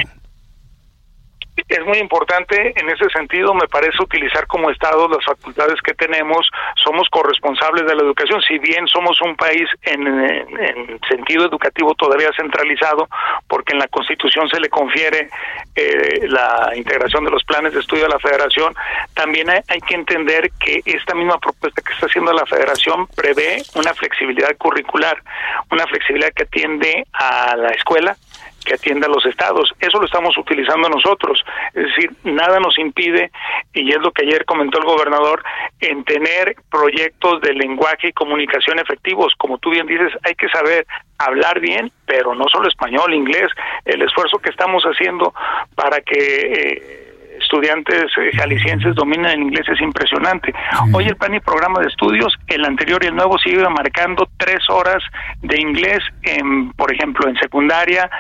es muy importante en ese sentido, me parece utilizar como Estado las facultades que tenemos, somos corresponsables de la educación, si bien somos un país en, sentido educativo todavía centralizado, porque en la Constitución se le confiere eh, la integración de los planes de estudio a la Federación, también hay, hay que entender que esta misma propuesta que está haciendo la Federación prevé una flexibilidad curricular, una flexibilidad que atiende a la escuela, que atienda a los estados. Eso lo estamos utilizando nosotros. Es decir, nada nos impide, y es lo que ayer comentó el gobernador, en tener proyectos de lenguaje y comunicación efectivos. Como tú bien dices, hay que saber hablar bien, pero no solo español, inglés. El esfuerzo que estamos haciendo para que... Eh, estudiantes eh, jaliscienses dominan el inglés es impresionante. Hoy el plan y programa de estudios, el anterior y el nuevo sigue marcando tres horas de inglés, en, por ejemplo, en secundaria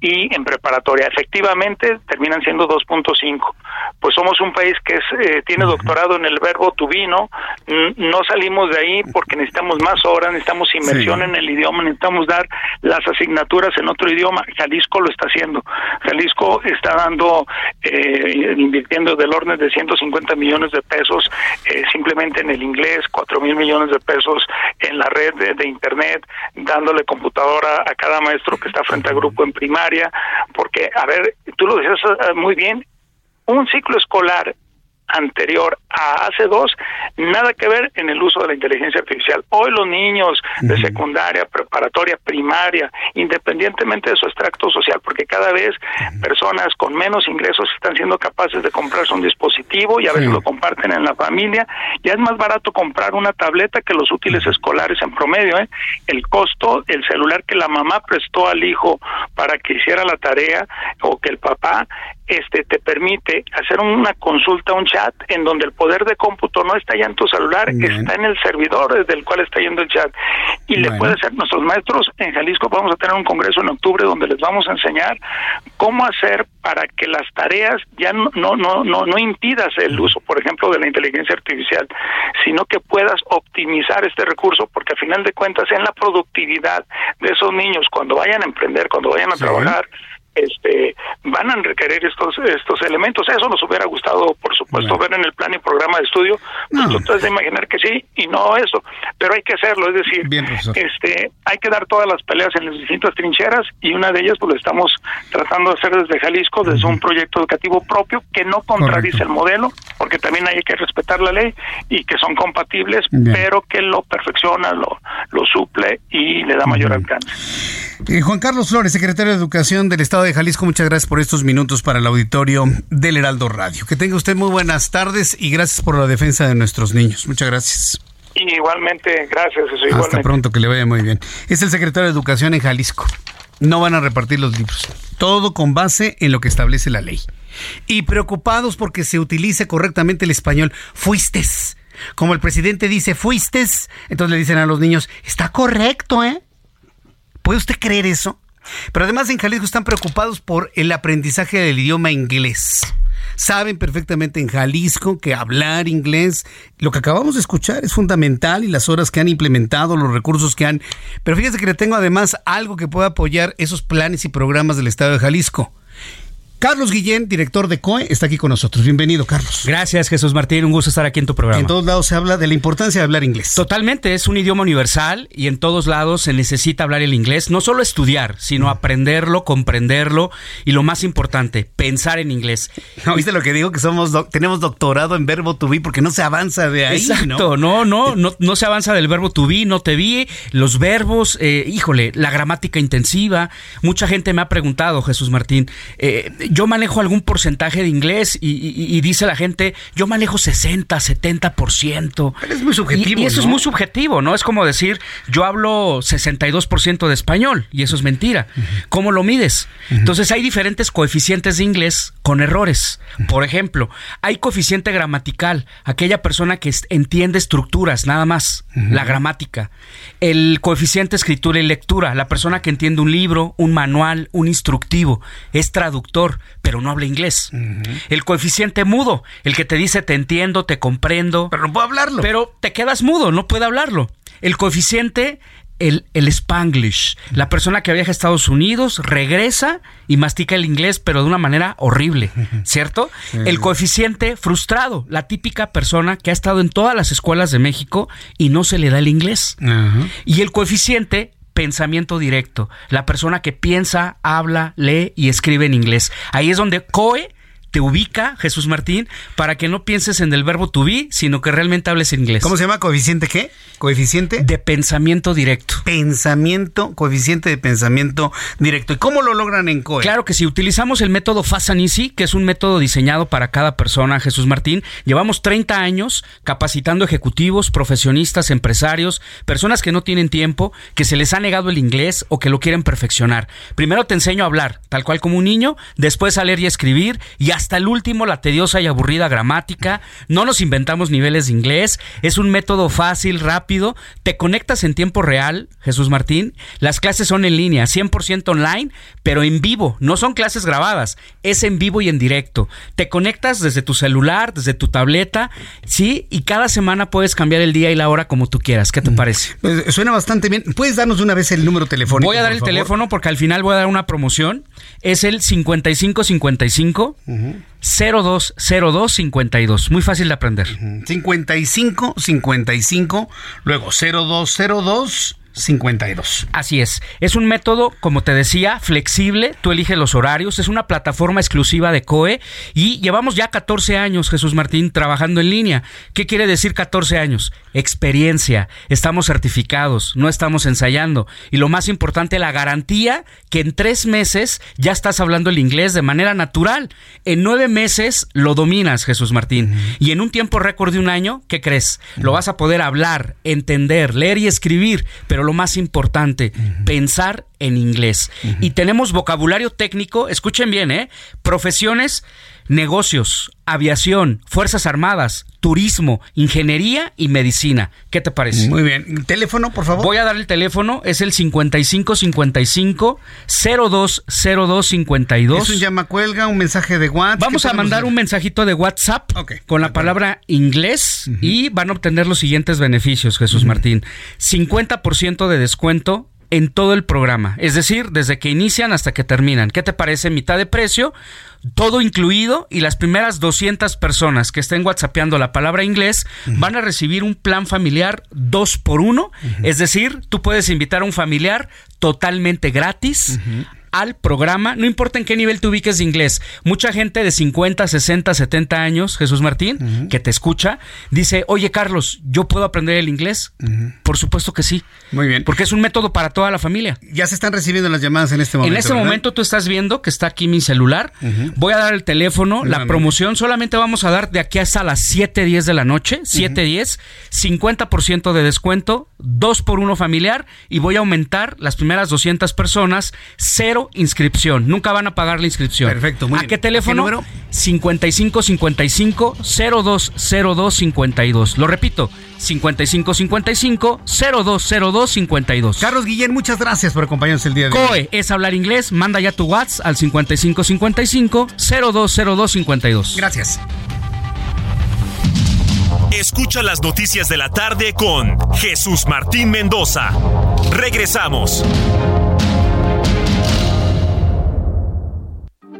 y en preparatoria. Efectivamente, terminan siendo 2.5. Pues somos un país que es, eh, tiene doctorado en el verbo tubino, no salimos de ahí porque necesitamos más horas, necesitamos inmersión en el idioma, necesitamos dar las asignaturas en otro idioma. Jalisco lo está haciendo. Jalisco está dando eh, invirtiendo del orden de 150 millones de pesos eh, simplemente en el inglés, 4 mil millones de pesos en la red de, Internet, dándole computadora a cada maestro que está frente al grupo en primaria, porque, a ver, tú lo decías eh, muy bien, un ciclo escolar anterior a hace dos, nada que ver en el uso de la inteligencia artificial. Hoy los niños de secundaria, preparatoria, primaria, independientemente de su extracto social, porque cada vez personas con menos ingresos están siendo capaces de comprarse un dispositivo y a veces lo comparten en la familia, ya es más barato comprar una tableta que los útiles escolares en promedio. ¿eh? El costo, el celular que la mamá prestó al hijo para que hiciera la tarea o que el papá este te permite hacer una consulta, un chat, en donde el poder de cómputo no está ya en tu celular, está en el servidor desde el cual está yendo el chat. Y le puede ser, nuestros maestros en Jalisco vamos a tener un congreso en octubre donde les vamos a enseñar cómo hacer para que las tareas ya no, no, no, no, no impidas el uso, por ejemplo, de la inteligencia artificial, sino que puedas optimizar este recurso, porque al final de cuentas en la productividad de esos niños cuando vayan a emprender, cuando vayan a trabajar, este van a requerir estos estos elementos. Eso nos hubiera gustado, por supuesto, ver en el plan y programa de estudio. Pues tú de imaginar que sí y no eso, pero hay que hacerlo. Es decir, este hay que dar todas las peleas en las distintas trincheras y una de ellas pues lo estamos tratando de hacer desde Jalisco, desde un proyecto educativo propio que no contradice el modelo, porque también hay que respetar la ley y que son compatibles, pero que lo perfecciona, lo, lo suple y le da mayor alcance. Eh, Juan Carlos Flores, secretario de Educación del Estado de Jalisco, muchas gracias por estos minutos para el auditorio del Heraldo Radio. Que tenga usted muy buenas tardes y gracias por la defensa de nuestros niños. Muchas gracias. igualmente, gracias. Hasta pronto, que le vaya muy bien. Es el secretario de Educación en Jalisco. No van a repartir los libros. Todo con base en lo que establece la ley. Y preocupados porque se utilice correctamente el español. Fuiste. Como el presidente dice, fuiste. Entonces le dicen a los niños, está correcto, ¿eh? ¿Puede usted creer eso? Pero además en Jalisco están preocupados por el aprendizaje del idioma inglés. Saben perfectamente en Jalisco que hablar inglés, lo que acabamos de escuchar, es fundamental y las horas que han implementado, los recursos que han... Pero fíjense que le tengo además algo que pueda apoyar esos planes y programas del Estado de Jalisco. Carlos Guillén, director de COE, está aquí con nosotros. Bienvenido, Carlos. Gracias, Jesús Martín. Un gusto estar aquí en tu programa. En todos lados se habla de la importancia de hablar inglés. Totalmente, es un idioma universal y en todos lados se necesita hablar el inglés. No solo estudiar, sino mm. aprenderlo, comprenderlo y lo más importante, pensar en inglés. [laughs] ¿No viste lo que digo? Que somos tenemos doctorado en verbo to be porque no se avanza de ahí. Exacto, no, no, no, no, se avanza del verbo to be, no te vi, los verbos, eh, híjole, la gramática intensiva. Mucha gente me ha preguntado, Jesús Martín, eh, yo manejo algún porcentaje de inglés y, dice la gente, yo manejo 60, 70%. Es muy subjetivo. Y, eso es muy subjetivo, ¿no? Es como decir, yo hablo 62% de español y eso es mentira. ¿Cómo lo mides? Entonces hay diferentes coeficientes de inglés con errores. Por ejemplo, hay coeficiente gramatical, aquella persona que entiende estructuras, nada más, la gramática. El coeficiente escritura y lectura, la persona que entiende un libro, un manual, un instructivo, es traductor, pero no habla inglés. El coeficiente mudo, el que te dice te entiendo, te comprendo. Pero no puedo hablarlo. Pero te quedas mudo, no puede hablarlo. El coeficiente el, el, spanglish. La persona que viaja a Estados Unidos regresa y mastica el inglés, pero de una manera horrible, ¿cierto? El coeficiente frustrado, la típica persona que ha estado en todas las escuelas de México y no se le da el inglés. Y el coeficiente pensamiento directo, la persona que piensa, habla, lee y escribe en inglés. Ahí es donde COE te ubica, Jesús Martín, para que no pienses en el verbo to be, sino que realmente hables inglés. ¿Cómo se llama? ¿Coeficiente qué? ¿Coeficiente? De pensamiento directo. Pensamiento, coeficiente de pensamiento directo. ¿Y cómo lo logran en COE? Claro que si utilizamos el método Fast and Easy, que es un método diseñado para cada persona, Jesús Martín, llevamos 30 años capacitando ejecutivos, profesionistas, empresarios, personas que no tienen tiempo, que se les ha negado el inglés o que lo quieren perfeccionar. Primero te enseño a hablar, tal cual como un niño, después a leer y escribir y hasta el último la tediosa y aburrida gramática. No nos inventamos niveles de inglés. Es un método fácil, rápido. Te conectas en tiempo real, Jesús Martín. Las clases son en línea, 100% online, pero en vivo. No son clases grabadas. Es en vivo y en directo. Te conectas desde tu celular, desde tu tableta, ¿sí? Y cada semana puedes cambiar el día y la hora como tú quieras. ¿Qué te mm. parece? Pues, suena bastante bien. ¿Puedes darnos una vez el número telefónico? Voy a dar el teléfono porque al final voy a dar una promoción. Es el 5555 020252. Muy fácil de aprender. 55 55, luego 0202 52. Así es. Es un método, como te decía, flexible. Tú eliges los horarios. Es una plataforma exclusiva de COE. Y llevamos ya 14 años, Jesús Martín, trabajando en línea. ¿Qué quiere decir 14 años? Experiencia. Estamos certificados. No estamos ensayando. Y lo más importante, la garantía que en tres meses ya estás hablando el inglés de manera natural. En nueve meses lo dominas, Jesús Martín. Y en un tiempo récord de un año, ¿qué crees? Lo vas a poder hablar, entender, leer y escribir. Pero lo más importante, pensar en inglés. Y tenemos vocabulario técnico, escuchen bien, ¿eh? Profesiones negocios, aviación, Fuerzas Armadas, turismo, ingeniería y medicina. ¿Qué te parece? Muy bien. ¿Teléfono, por favor? Voy a dar el teléfono, es el 5555 020252. Es un llama cuelga, un mensaje de WhatsApp. Vamos a mandar un mensajito de WhatsApp con la palabra inglés y van a obtener los siguientes beneficios, Jesús Martín. 50% de descuento en todo el programa, es decir, desde que inician hasta que terminan. ¿Qué te parece? Mitad de precio, todo incluido y las primeras 200 personas que estén whatsappeando la palabra inglés van a recibir un plan familiar dos por uno, es decir, tú puedes invitar a un familiar totalmente gratis al programa, no importa en qué nivel te ubiques de inglés. Mucha gente de 50, 60, 70 años, Jesús Martín, que te escucha, dice, oye Carlos, ¿yo puedo aprender el inglés? Por supuesto que sí. Muy bien. Porque es un método para toda la familia. Ya se están recibiendo las llamadas en este momento. En este momento tú estás viendo que está aquí mi celular. Voy a dar el teléfono. La promoción solamente vamos a dar de aquí hasta las 7.10 de la noche. 7.10. 50% de descuento. 2 por 1 familiar. Y voy a aumentar las primeras 200 personas. Cero inscripción. Nunca van a pagar la inscripción. Perfecto. Muy ¿A qué teléfono? 5555 020252. Lo repito. 5555 020252. Carlos Guillén, muchas gracias por acompañarnos el día de hoy. COE es hablar inglés. Manda ya tu WhatsApp al 5555 020252. Gracias. Escucha las noticias de la tarde con Jesús Martín Mendoza. Regresamos.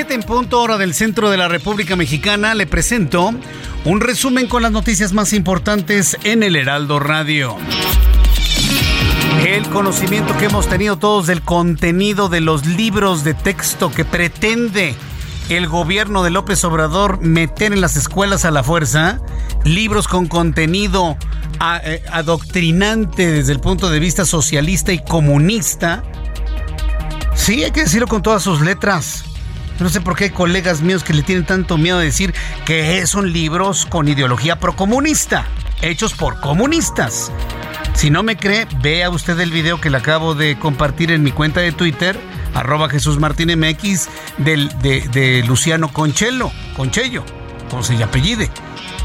7 en punto hora del centro de la República Mexicana. Le presento un resumen con las noticias más importantes en el Heraldo Radio. El conocimiento que hemos tenido todos del contenido de los libros de texto que pretende el gobierno de López Obrador meter en las escuelas a la fuerza, libros con contenido eh, adoctrinante desde el punto de vista socialista y comunista. Sí, hay que decirlo con todas sus letras. No sé por qué hay colegas míos que le tienen tanto miedo de decir que son libros con ideología procomunista, hechos por comunistas. Si no me cree, vea usted el video que le acabo de compartir en mi cuenta de Twitter, arroba Jesús Martín MX, de, Luciano Conchelo, Conchello, como se apellide.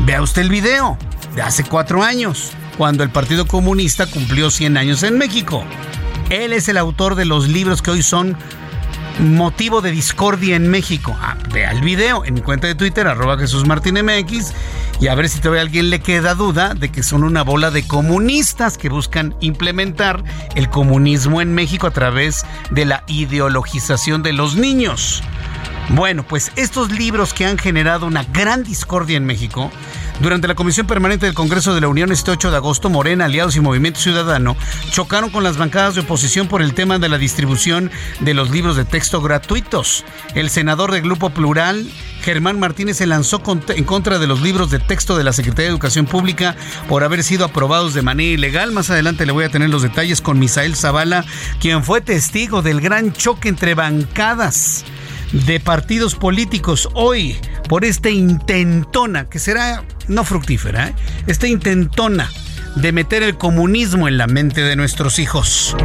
Vea usted el video de hace cuatro años, cuando el Partido Comunista cumplió 100 años en México. Él es el autor de los libros que hoy son motivo de discordia en México. Ah, vea el video en mi cuenta de Twitter, arroba Jesús Martín MX, y a ver si todavía a alguien le queda duda de que son una bola de comunistas que buscan implementar el comunismo en México a través de la ideologización de los niños. Bueno, pues estos libros que han generado una gran discordia en México, durante la Comisión Permanente del Congreso de la Unión este 8 de agosto, Morena, Aliados y Movimiento Ciudadano chocaron con las bancadas de oposición por el tema de la distribución de los libros de texto gratuitos. El senador del Grupo Plural, Germán Martínez, se lanzó en contra de los libros de texto de la Secretaría de Educación Pública por haber sido aprobados de manera ilegal. Más adelante le voy a tener los detalles con Misael Zavala, quien fue testigo del gran choque entre bancadas de partidos políticos hoy por esta intentona, que será no fructífera, ¿eh? esta intentona de meter el comunismo en la mente de nuestros hijos.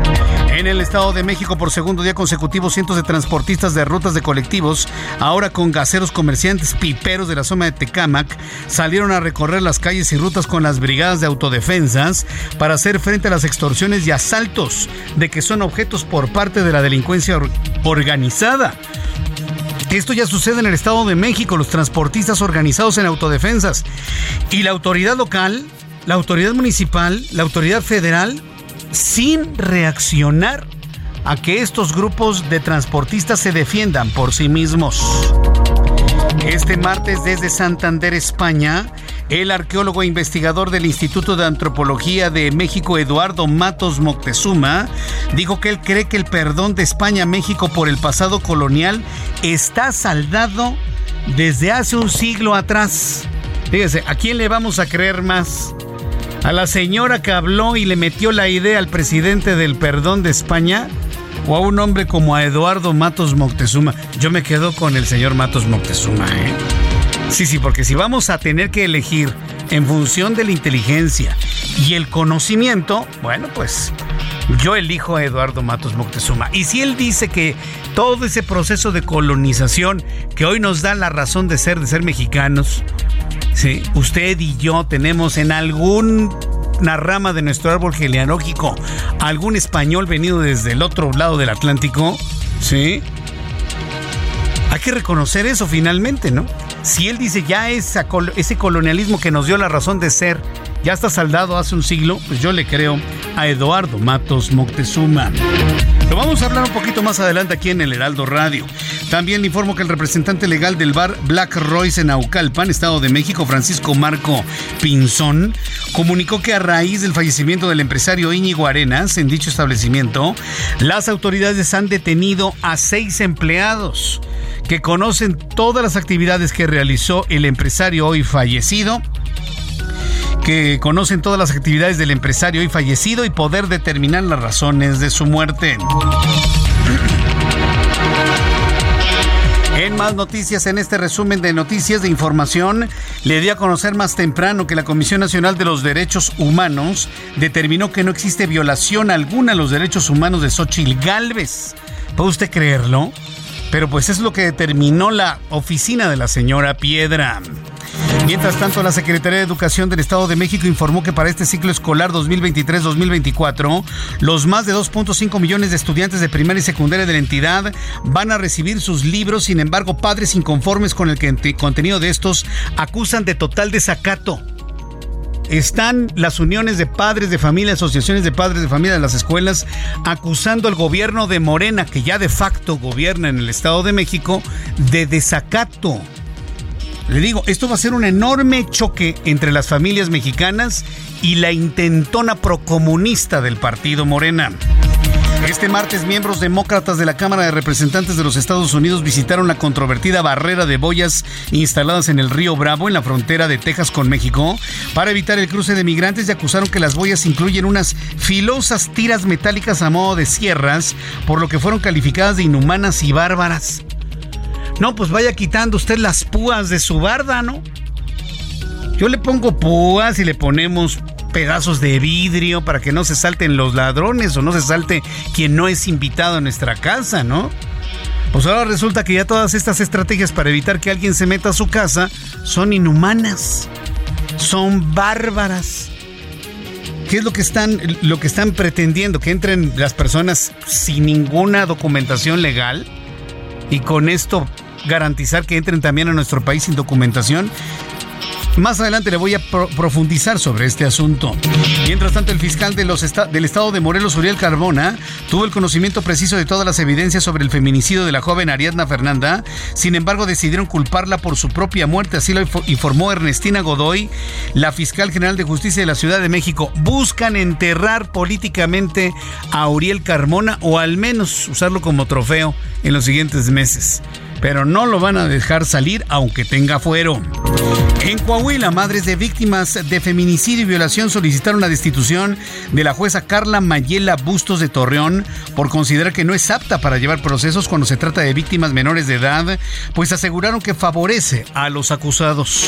En el Estado de México, por segundo día consecutivo, cientos de transportistas de rutas de colectivos, ahora con gaseros comerciantes piperos de la zona de Tecámac, salieron a recorrer las calles y rutas con las brigadas de autodefensas para hacer frente a las extorsiones y asaltos de que son objetos por parte de la delincuencia organizada. Esto ya sucede en el Estado de México, los transportistas organizados en autodefensas. Y la autoridad local, la autoridad municipal, la autoridad federal sin reaccionar a que estos grupos de transportistas se defiendan por sí mismos. Este martes desde Santander, España, el arqueólogo e investigador del Instituto de Antropología de México, Eduardo Matos Moctezuma, dijo que él cree que el perdón de España a México por el pasado colonial está saldado desde hace un siglo atrás. Fíjese, ¿a quién le vamos a creer más? ¿A la señora que habló y le metió la idea al presidente del perdón de España? o a un hombre como a Eduardo Matos Moctezuma. Yo me quedo con el señor Matos Moctezuma, ¿eh? Sí, sí, porque si vamos a tener que elegir en función de la inteligencia y el conocimiento, bueno, pues yo elijo a Eduardo Matos Moctezuma. Y si él dice que todo ese proceso de colonización que hoy nos da la razón de ser, de ser mexicanos, sí, usted y yo tenemos en algún una rama de nuestro árbol genealógico algún español venido desde el otro lado del Atlántico, ¿sí? Hay que reconocer eso finalmente, ¿no? Si él dice ya ese colonialismo que nos dio la razón de ser ya está saldado hace un siglo, pues yo le creo a Eduardo Matos Moctezuma. Lo vamos a hablar un poquito más adelante aquí en el Heraldo Radio. También informo que el representante legal del bar Black Royce en Aucalpan, Estado de México, Francisco Marco Pinzón, comunicó que a raíz del fallecimiento del empresario Íñigo Arenas en dicho establecimiento, las autoridades han detenido a seis empleados que conocen todas las actividades que realizó el empresario hoy fallecido que conocen todas las actividades del empresario hoy fallecido y poder determinar las razones de su muerte. En más noticias, en este resumen de noticias de información, le di a conocer más temprano que la Comisión Nacional de los Derechos Humanos determinó que no existe violación alguna a los derechos humanos de Xochitl Galvez. ¿Puede usted creerlo? Pero pues es lo que determinó la oficina de la señora Piedra. Mientras tanto, la Secretaría de Educación del Estado de México informó que para este ciclo escolar 2023-2024, los más de 2.5 millones de estudiantes de primaria y secundaria de la entidad van a recibir sus libros. Sin embargo, padres inconformes con el contenido de estos acusan de total desacato están las uniones de padres de familia, asociaciones de padres de familia de las escuelas, acusando al gobierno de Morena, que ya de facto gobierna en el Estado de México, de desacato. Le digo, esto va a ser un enorme choque entre las familias mexicanas y la intentona procomunista del partido Morena. Este martes, miembros demócratas de la Cámara de Representantes de los Estados Unidos visitaron la controvertida barrera de boyas instaladas en el río Bravo, en la frontera de Texas con México, para evitar el cruce de migrantes y acusaron que las boyas incluyen unas filosas tiras metálicas a modo de sierras, por lo que fueron calificadas de inhumanas y bárbaras. No, pues vaya quitando usted las púas de su barda, ¿no? Yo le pongo púas y le ponemos pedazos de vidrio para que no se salten los ladrones o no se salte quien no es invitado a nuestra casa, ¿no? Pues ahora resulta que ya todas estas estrategias para evitar que alguien se meta a su casa son inhumanas, son bárbaras. ¿Qué es lo que están, lo que están pretendiendo? Que entren las personas sin ninguna documentación legal y con esto garantizar que entren también a nuestro país sin documentación. Más adelante le voy a profundizar sobre este asunto. Mientras tanto, el fiscal del estado de Morelos, Uriel Carbona, tuvo el conocimiento preciso de todas las evidencias sobre el feminicidio de la joven Ariadna Fernanda. Sin embargo, decidieron culparla por su propia muerte. Así lo informó Ernestina Godoy, la fiscal general de justicia de la Ciudad de México. Buscan enterrar políticamente a Uriel Carmona o al menos usarlo como trofeo en los siguientes meses pero no lo van a dejar salir aunque tenga fuero. En Coahuila, madres de víctimas de feminicidio y violación solicitaron la destitución de la jueza Carla Mayela Bustos de Torreón por considerar que no es apta para llevar procesos cuando se trata de víctimas menores de edad, pues aseguraron que favorece a los acusados.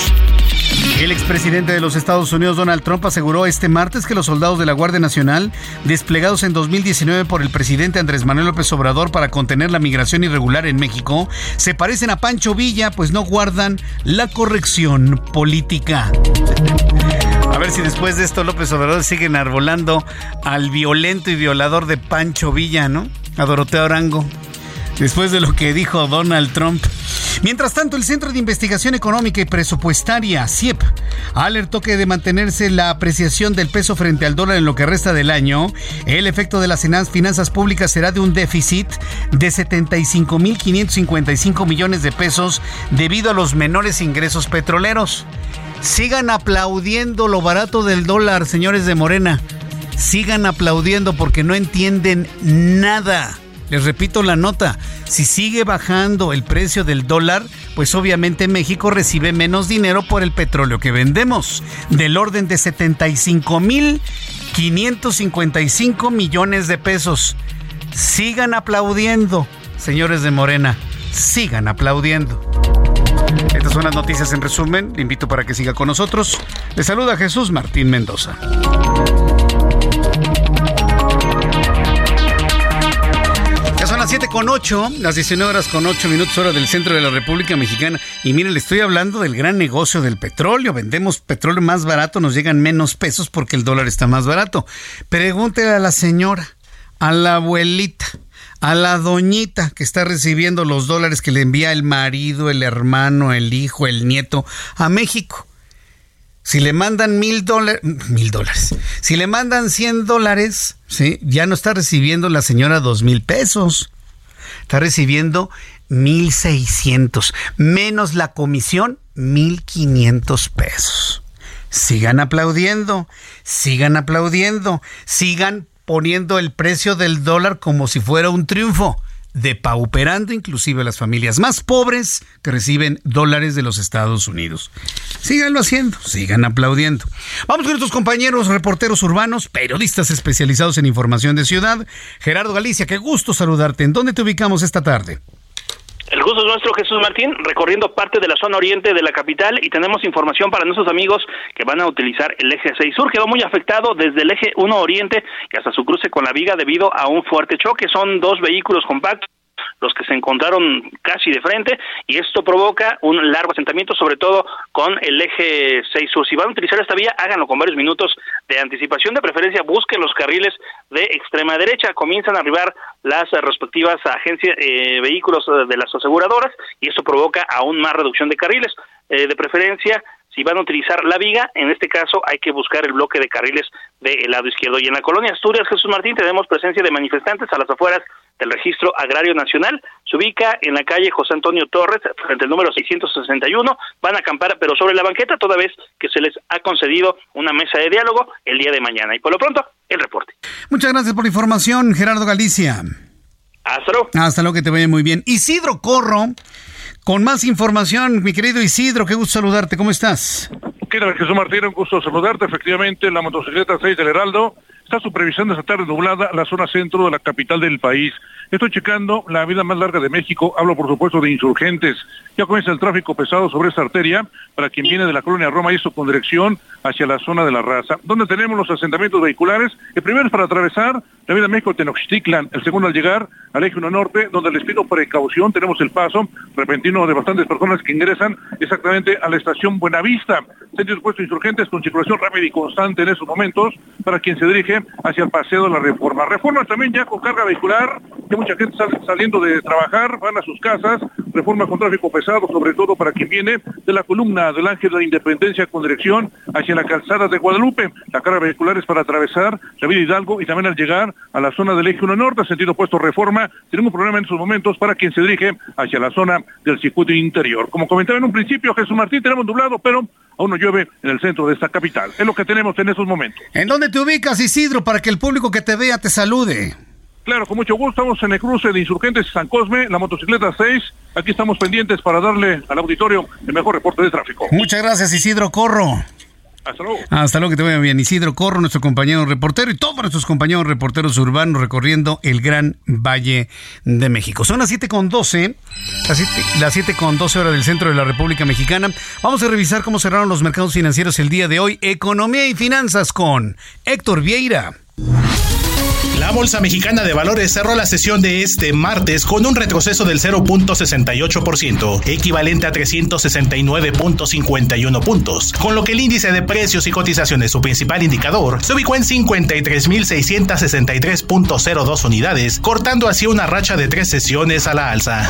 El expresidente de los Estados Unidos, Donald Trump, aseguró este martes que los soldados de la Guardia Nacional, desplegados en 2019 por el presidente Andrés Manuel López Obrador para contener la migración irregular en México, se parecen a Pancho Villa, pues no guardan la corrección política. A ver si después de esto López Obrador sigue enarbolando al violento y violador de Pancho Villa, ¿no? A Doroteo Arango. Después de lo que dijo Donald Trump. Mientras tanto, el Centro de Investigación Económica y Presupuestaria, CIEP, alertó que de mantenerse la apreciación del peso frente al dólar en lo que resta del año, el efecto de las finanzas públicas será de un déficit de 75.555 millones de pesos debido a los menores ingresos petroleros. Sigan aplaudiendo lo barato del dólar, señores de Morena. Sigan aplaudiendo porque no entienden nada. Les repito la nota, si sigue bajando el precio del dólar, pues obviamente México recibe menos dinero por el petróleo que vendemos, del orden de 75 mil 555 millones de pesos. Sigan aplaudiendo, señores de Morena, sigan aplaudiendo. Estas son las noticias en resumen. Le invito para que siga con nosotros. Le saluda Jesús Martín Mendoza. Con 8, las 19 horas con 8 minutos hora del centro de la República Mexicana. Y mire, le estoy hablando del gran negocio del petróleo. Vendemos petróleo más barato, nos llegan menos pesos porque el dólar está más barato. Pregúntele a la señora, a la abuelita a la doñita que está recibiendo los dólares que le envía el marido, el hermano, el hijo, el nieto a México. Si le mandan mil dólares, mil dólares, si le mandan cien dólares, ¿sí? ya no está recibiendo la señora dos mil pesos. Está recibiendo mil seiscientos, menos la comisión, mil quinientos pesos. Sigan aplaudiendo, sigan aplaudiendo, sigan poniendo el precio del dólar como si fuera un triunfo, depauperando inclusive a las familias más pobres que reciben dólares de los Estados Unidos. Síganlo haciendo, sigan aplaudiendo. Vamos con nuestros compañeros reporteros urbanos, periodistas especializados en información de ciudad. Gerardo Galicia, qué gusto saludarte. ¿En dónde te ubicamos esta tarde? El gusto es nuestro, Jesús Martín, recorriendo parte de la zona oriente de la capital y tenemos información para nuestros amigos que van a utilizar el eje 6 sur, quedó muy afectado desde el eje 1 oriente hasta su cruce con la viga debido a un fuerte choque. Son dos vehículos compactos los que se encontraron casi de frente y esto provoca un largo asentamiento, sobre todo con el eje 6 sur. Si van a utilizar esta vía, háganlo con varios minutos de anticipación, de preferencia busquen los carriles de extrema derecha, comienzan a arribar las respectivas agencias, eh, vehículos de las aseguradoras y eso provoca aún más reducción de carriles. Eh, de preferencia, si van a utilizar la viga, en este caso hay que buscar el bloque de carriles del lado izquierdo. Y en la colonia Asturias, Jesús Martín, tenemos presencia de manifestantes a las afueras del Registro Agrario Nacional. Se ubica en la calle José Antonio Torres, frente al número 661. Van a acampar, pero sobre la banqueta, toda vez que se les ha concedido una mesa de diálogo el día de mañana. Y por lo pronto, el reporte. Muchas gracias por la información, Gerardo Galicia. Hasta luego. Hasta luego, que te vaya muy bien. Isidro Corro, con más información, mi querido Isidro, qué gusto saludarte. ¿Cómo estás? ¿Qué tal, Jesús Martín? Un gusto saludarte. Efectivamente, la motocicleta 6 del Heraldo está su previsión de esta tarde nublada la zona centro de la capital del país. Estoy checando la vida más larga de México, hablo por supuesto de insurgentes. Ya comienza el tráfico pesado sobre esta arteria para quien viene de la colonia Roma y esto con dirección hacia la zona de la raza, donde tenemos los asentamientos vehiculares. El primero es para atravesar la vida México Tenochtitlan, el segundo al llegar al eje 1 norte, donde les pido precaución, tenemos el paso repentino de bastantes personas que ingresan exactamente a la estación Buenavista. Centros puestos insurgentes con circulación rápida y constante en esos momentos para quien se dirige hacia el paseo de la reforma. Reforma también ya con carga vehicular, que mucha gente sale saliendo de trabajar, van a sus casas, reforma con tráfico pesado, sobre todo para quien viene de la columna del Ángel de la Independencia con dirección hacia la calzada de Guadalupe. La carga vehicular es para atravesar la vida Hidalgo y también al llegar a la zona del eje 1 norte, sentido puesto reforma, tenemos un problema en esos momentos para quien se dirige hacia la zona del circuito interior. Como comentaba en un principio, Jesús Martín, tenemos nublado, pero aún no llueve en el centro de esta capital. Es lo que tenemos en esos momentos. ¿En dónde te ubicas, Isidro, para que el público que te vea te salude? Claro, con mucho gusto. Estamos en el cruce de Insurgentes San Cosme, la motocicleta 6. Aquí estamos pendientes para darle al auditorio el mejor reporte de tráfico. Muchas gracias, Isidro Corro. Hasta luego. Hasta luego, que te vaya bien. Isidro Corro, nuestro compañero reportero y todos nuestros compañeros reporteros urbanos recorriendo el Gran Valle de México. Son las 7 con 12, las 7, las 7 con 12 horas del centro de la República Mexicana. Vamos a revisar cómo cerraron los mercados financieros el día de hoy. Economía y finanzas con Héctor Vieira. La Bolsa Mexicana de Valores cerró la sesión de este martes con un retroceso del 0.68%, equivalente a 369.51 puntos, con lo que el índice de precios y cotizaciones, su principal indicador, se ubicó en 53.663.02 unidades, cortando así una racha de tres sesiones a la alza.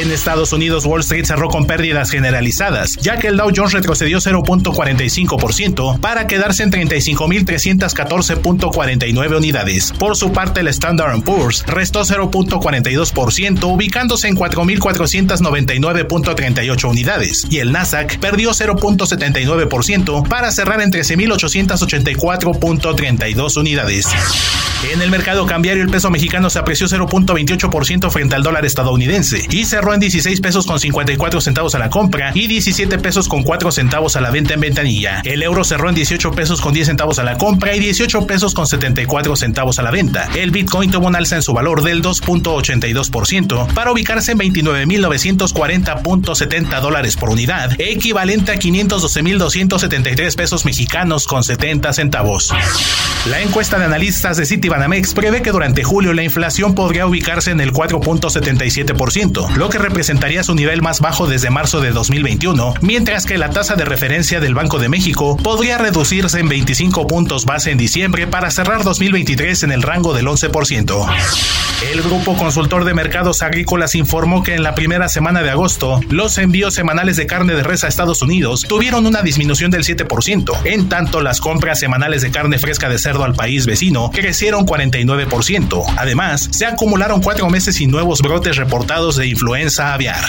En Estados Unidos, Wall Street cerró con pérdidas generalizadas, ya que el Dow Jones retrocedió 0.45% para quedarse en 35.314.49 unidades. Por su parte, el Standard Poor's restó 0.42%, ubicándose en 4.499.38 unidades, y el Nasdaq perdió 0.79% para cerrar en 13.884.32 unidades. En el mercado cambiario, el peso mexicano se apreció 0.28% frente al dólar estadounidense y cerró en 16 pesos con 54 centavos a la compra y 17 pesos con 4 centavos a la venta en ventanilla. El euro cerró en 18 pesos con 10 centavos a la compra y 18 pesos con 74 centavos a la venta. El Bitcoin tuvo un alza en su valor del 2.82% para ubicarse en 29.940.70 dólares por unidad, equivalente a 512.273 pesos mexicanos con 70 centavos. La encuesta de analistas de Citibanamex prevé que durante julio la inflación podría ubicarse en el 4.77%, lo que representaría su nivel más bajo desde marzo de 2021, mientras que la tasa de referencia del Banco de México podría reducirse en 25 puntos base en diciembre para cerrar 2023 en el rango del 11%. El Grupo Consultor de Mercados Agrícolas informó que en la primera semana de agosto, los envíos semanales de carne de res a Estados Unidos tuvieron una disminución del 7%, en tanto las compras semanales de carne fresca de cerdo al país vecino crecieron 49%. Además, se acumularon cuatro meses sin nuevos brotes reportados de influenza aviar.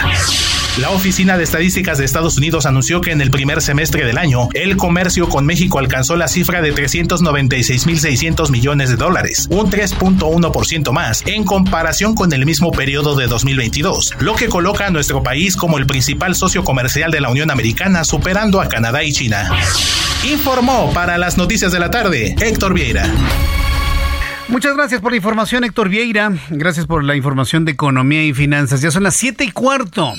La Oficina de Estadísticas de Estados Unidos anunció que en el primer semestre del año, el comercio con México alcanzó la cifra de 396.600 millones de dólares, un 3.1% más en comparación con el mismo periodo de 2022, lo que coloca a nuestro país como el principal socio comercial de la Unión Americana, superando a Canadá y China. Informó para las noticias de la tarde Héctor Vieira. Muchas gracias por la información, Héctor Vieira. Gracias por la información de economía y finanzas. Ya son las siete y cuarto.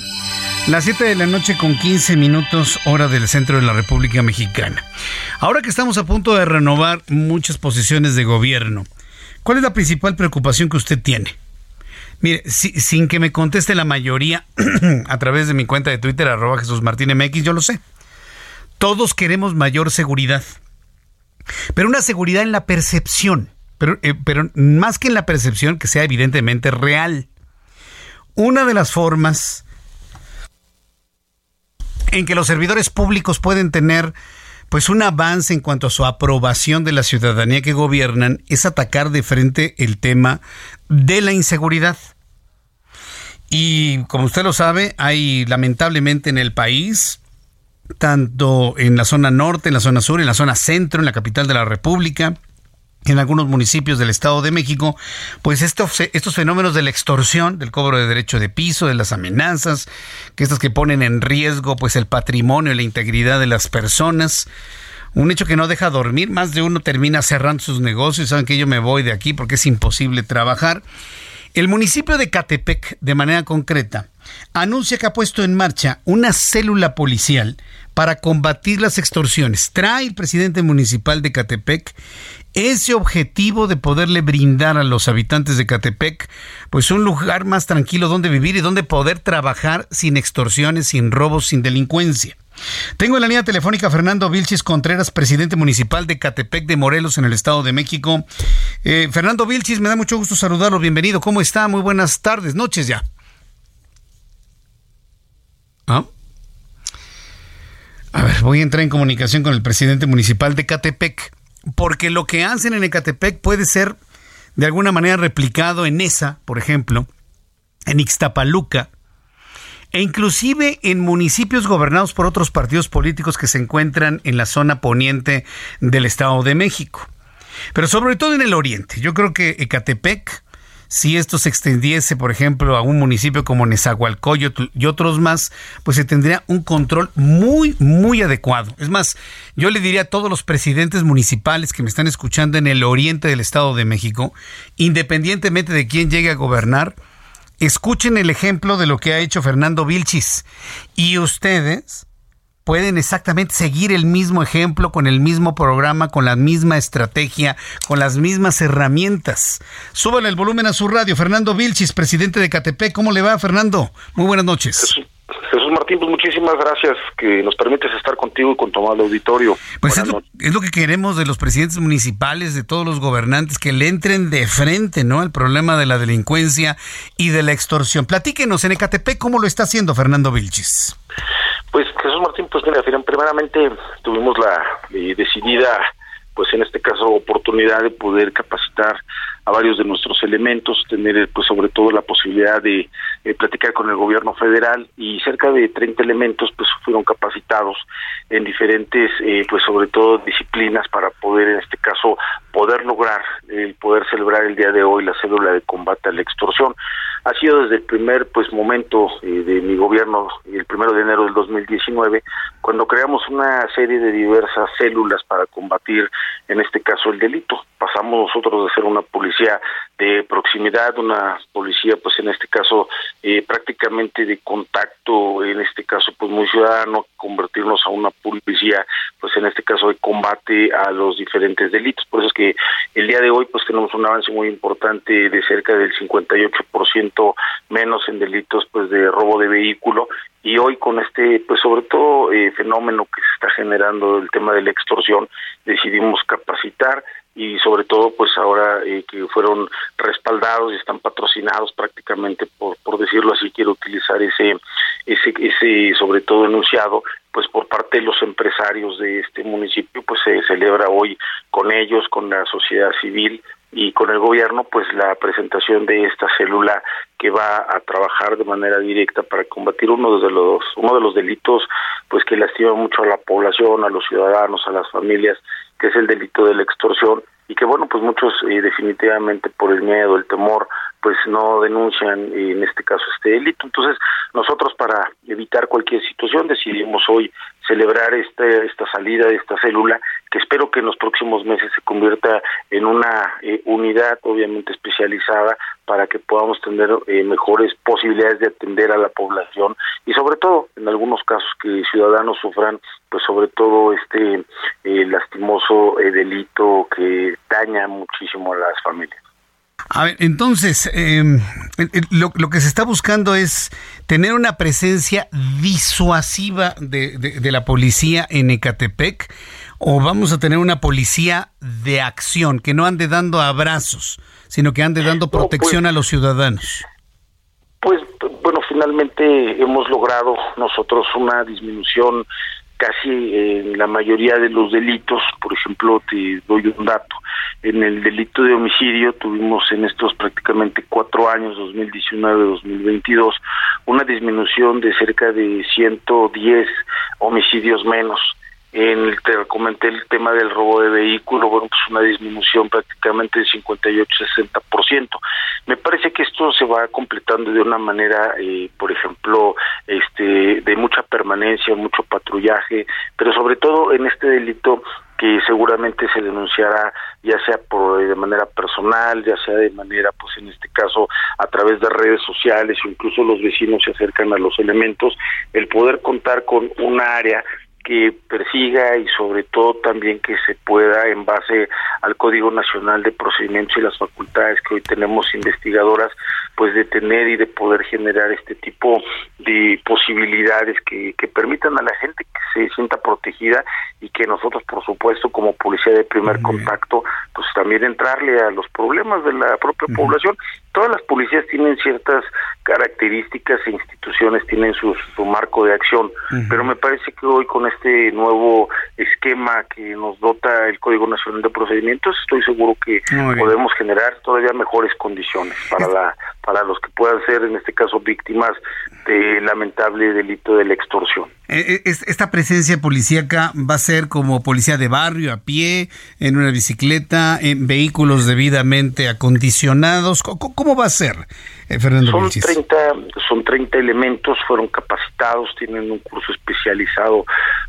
Las 7 de la noche con 15 minutos hora del centro de la República Mexicana. Ahora que estamos a punto de renovar muchas posiciones de gobierno, ¿cuál es la principal preocupación que usted tiene? Mire, sin que me conteste la mayoría [clears throat] a través de mi cuenta de Twitter, arroba Jesús Martín MX, yo lo sé. Todos queremos mayor seguridad. Pero una seguridad en la percepción. Pero, eh, pero más que en la percepción, que sea evidentemente real. Una de las formas en que los servidores públicos pueden tener pues un avance en cuanto a su aprobación de la ciudadanía que gobiernan es atacar de frente el tema de la inseguridad. Y como usted lo sabe, hay lamentablemente en el país, tanto en la zona norte, en la zona sur, en la zona centro, en la capital de la República, en algunos municipios del Estado de México, pues estos, estos fenómenos de la extorsión, del cobro de derecho de piso, de las amenazas, que estas que ponen en riesgo pues el patrimonio y la integridad de las personas, un hecho que no deja dormir, más de uno termina cerrando sus negocios, saben que yo me voy de aquí porque es imposible trabajar. El municipio de Catepec, de manera concreta, anuncia que ha puesto en marcha una célula policial para combatir las extorsiones. Trae el presidente municipal de Catepec ese objetivo de poderle brindar a los habitantes de Catepec pues un lugar más tranquilo donde vivir y donde poder trabajar sin extorsiones, sin robos, sin delincuencia. Tengo en la línea telefónica Fernando Vilchis Contreras, presidente municipal de Catepec de Morelos en el Estado de México. Eh, Fernando Vilchis, me da mucho gusto saludarlo, bienvenido. ¿Cómo está? Muy buenas tardes, noches ya. ¿Ah? A ver, voy a entrar en comunicación con el presidente municipal de Catepec porque lo que hacen en Ecatepec puede ser de alguna manera replicado en esa, por ejemplo, en Ixtapaluca, e inclusive en municipios gobernados por otros partidos políticos que se encuentran en la zona poniente del Estado de México. Pero sobre todo en el oriente. Yo creo que Ecatepec si esto se extendiese, por ejemplo, a un municipio como Nezahualcóyotl y otros más, pues se tendría un control muy, muy adecuado. Es más, yo le diría a todos los presidentes municipales que me están escuchando en el oriente del Estado de México, independientemente de quién llegue a gobernar, escuchen el ejemplo de lo que ha hecho Fernando Vilchis. Y ustedes pueden exactamente seguir el mismo ejemplo, con el mismo programa, con la misma estrategia, con las mismas herramientas. Súbale el volumen a su radio. Fernando Vilchis, presidente de KTP. ¿Cómo le va, Fernando? Muy buenas noches. Jesús Martín, pues muchísimas gracias que nos permites estar contigo y con tu amable auditorio. Pues es lo, es lo, que queremos de los presidentes municipales, de todos los gobernantes, que le entren de frente, ¿no? Al problema de la delincuencia y de la extorsión. Platíquenos en Ecatepec cómo lo está haciendo Fernando Vilchis. Pues Jesús Martín, pues mira, primeramente tuvimos la eh, decidida pues en este caso oportunidad de poder capacitar a varios de nuestros elementos, tener pues sobre todo la posibilidad de eh, platicar con el gobierno federal y cerca de 30 elementos pues fueron capacitados en diferentes eh, pues sobre todo disciplinas para poder en este caso poder lograr el poder celebrar el día de hoy la célula de combate a la extorsión ha sido desde el primer pues momento eh, de mi gobierno el primero de enero del 2019 cuando creamos una serie de diversas células para combatir en este caso el delito pasamos nosotros de ser una policía de proximidad, una policía pues en este caso eh, prácticamente de contacto, en este caso pues muy ciudadano, convertirnos a una policía pues en este caso de combate a los diferentes delitos. Por eso es que el día de hoy pues tenemos un avance muy importante de cerca del 58% menos en delitos pues de robo de vehículo y hoy con este pues sobre todo eh, fenómeno que se está generando el tema de la extorsión decidimos capacitar y sobre todo pues ahora eh, que fueron respaldados y están patrocinados prácticamente por por decirlo así quiero utilizar ese ese ese sobre todo enunciado pues por parte de los empresarios de este municipio pues se celebra hoy con ellos con la sociedad civil y con el gobierno pues la presentación de esta célula que va a trabajar de manera directa para combatir uno de los uno de los delitos pues que lastima mucho a la población, a los ciudadanos, a las familias que es el delito de la extorsión y que bueno pues muchos eh, definitivamente por el miedo el temor pues no denuncian en este caso este delito. Entonces nosotros para evitar cualquier situación decidimos hoy celebrar este, esta salida de esta célula que espero que en los próximos meses se convierta en una eh, unidad obviamente especializada para que podamos tener mejores posibilidades de atender a la población y sobre todo en algunos casos que ciudadanos sufran pues sobre todo este lastimoso delito que daña muchísimo a las familias. A ver, entonces, em, lo, que se está buscando es tener una presencia disuasiva de, de, la policía en Ecatepec o vamos a tener una policía de acción, que no ande dando abrazos, sino que ande dando protección pues a los ciudadanos. Pues bueno, finalmente hemos logrado nosotros una disminución casi en la mayoría de los delitos, por ejemplo, te doy un dato, en el delito de homicidio tuvimos en estos prácticamente cuatro años, 2019-2022, una disminución de cerca de 110 homicidios menos en te comenté el tema del robo de vehículo, bueno, pues una disminución prácticamente del 58-60%. Me parece que esto se va completando de una manera, eh, por ejemplo, este, de mucha permanencia, mucho patrullaje, pero sobre todo en este delito que seguramente se denunciará ya sea por de manera personal, ya sea de manera pues en este caso a través de redes sociales o incluso los vecinos se acercan a los elementos, el poder contar con un área que persiga y sobre todo también que se pueda en base al Código Nacional de Procedimientos y las facultades que hoy tenemos investigadoras pues detener y de poder generar este tipo de posibilidades que, que permitan a la gente que se sienta protegida y que nosotros por supuesto como policía de primer contacto pues también entrarle a los problemas de la propia población. Todas las policías tienen ciertas características e instituciones tienen su, su marco de acción, pero me parece que hoy con este nuevo esquema que nos dota el Código Nacional de Procedimientos, estoy seguro que podemos generar todavía mejores condiciones para la para los que puedan ser en este caso víctimas de lamentable delito de la extorsión. Eh, eh, esta presencia policíaca va a ser como policía de barrio, a pie, en una bicicleta, en vehículos debidamente acondicionados. ¿Cómo, va a ser, eh, Fernando son 30, son 30 elementos, fueron capacitados, tienen un curso especializado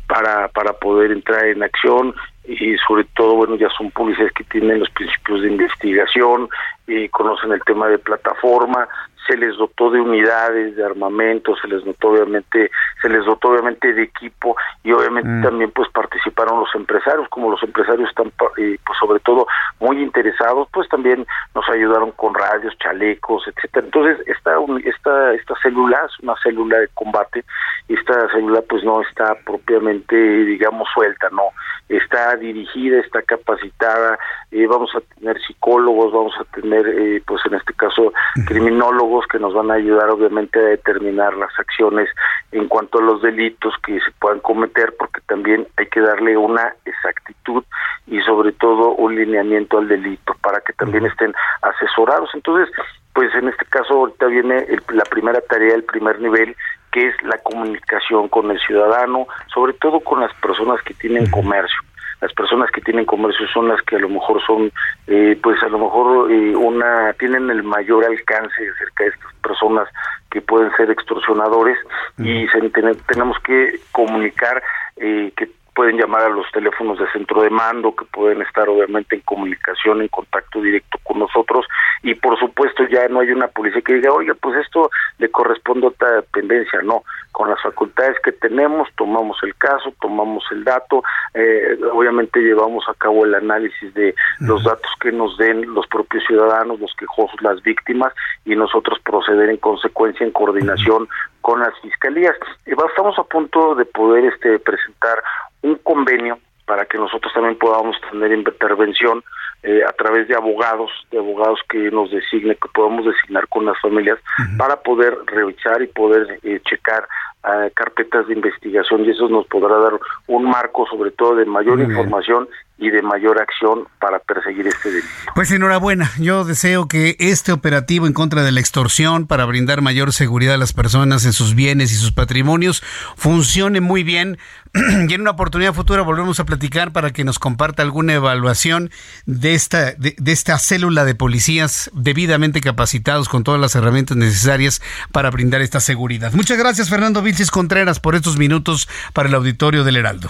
para, para poder entrar en acción y sobre todo, bueno, ya son policías que tienen los principios de investigación, y conocen el tema de plataforma, se les dotó de unidades, de armamento, se les dotó obviamente, se les dotó obviamente de equipo y obviamente mm. también pues participaron los empresarios, como los empresarios están eh, pues sobre todo muy interesados, pues también nos ayudaron con radios, chalecos, etcétera. Entonces esta esta esta célula es una célula de combate, esta célula pues no está propiamente digamos suelta, no está dirigida, está capacitada, eh, vamos a tener psicólogos, vamos a tener, eh, pues en este caso, criminólogos que nos van a ayudar obviamente a determinar las acciones en cuanto a los delitos que se puedan cometer, porque también hay que darle una exactitud y sobre todo un lineamiento al delito para que también estén asesorados. Entonces, pues en este caso ahorita viene la primera tarea, el primer nivel, que es la comunicación con el ciudadano, sobre todo con las personas que tienen comercio. Las personas que tienen comercio son las que a lo mejor son, eh, pues a lo mejor eh, una tienen el mayor alcance acerca de estas personas que pueden ser extorsionadores. Y se, tenemos que comunicar eh, que pueden llamar a los teléfonos de centro de mando, que pueden estar obviamente en comunicación, en contacto directo con nosotros. Y por supuesto ya no hay una policía que diga, oye, pues esto le corresponde a otra dependencia, no, con las facultades que tenemos tomamos el caso, tomamos el dato, eh, obviamente llevamos a cabo el análisis de los datos que nos den los propios ciudadanos, los quejosos, las víctimas y nosotros proceder en consecuencia en coordinación con las fiscalías. Estamos a punto de poder este presentar un convenio para que nosotros también podamos tener intervención eh, a través de abogados, de abogados que nos designe, que podamos designar con las familias para poder revisar y poder eh, checar uh, carpetas de investigación y eso nos podrá dar un marco sobre todo de mayor información y de mayor acción para perseguir este delito. Pues enhorabuena, yo deseo que este operativo en contra de la extorsión para brindar mayor seguridad a las personas en sus bienes y sus patrimonios funcione muy bien [clears throat] y en una oportunidad futura volvemos a platicar para que nos comparta alguna evaluación de esta, de, esta célula de policías debidamente capacitados con todas las herramientas necesarias para brindar esta seguridad. Muchas gracias Fernando Vilches Contreras por estos minutos para el auditorio del Heraldo.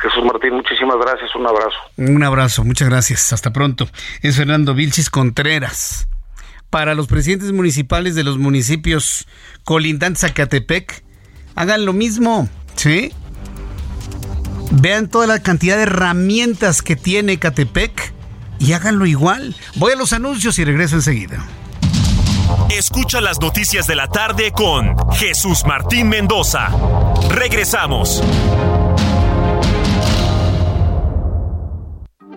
Jesús Martín, muchísimas gracias, un abrazo. Un abrazo, muchas gracias, hasta pronto. Es Fernando Vilchis Contreras. Para los presidentes municipales de los municipios colindantes a Catepec, hagan lo mismo, ¿sí? Vean toda la cantidad de herramientas que tiene Catepec y háganlo igual. Voy a los anuncios y regreso enseguida. Escucha las noticias de la tarde con Jesús Martín Mendoza. Regresamos.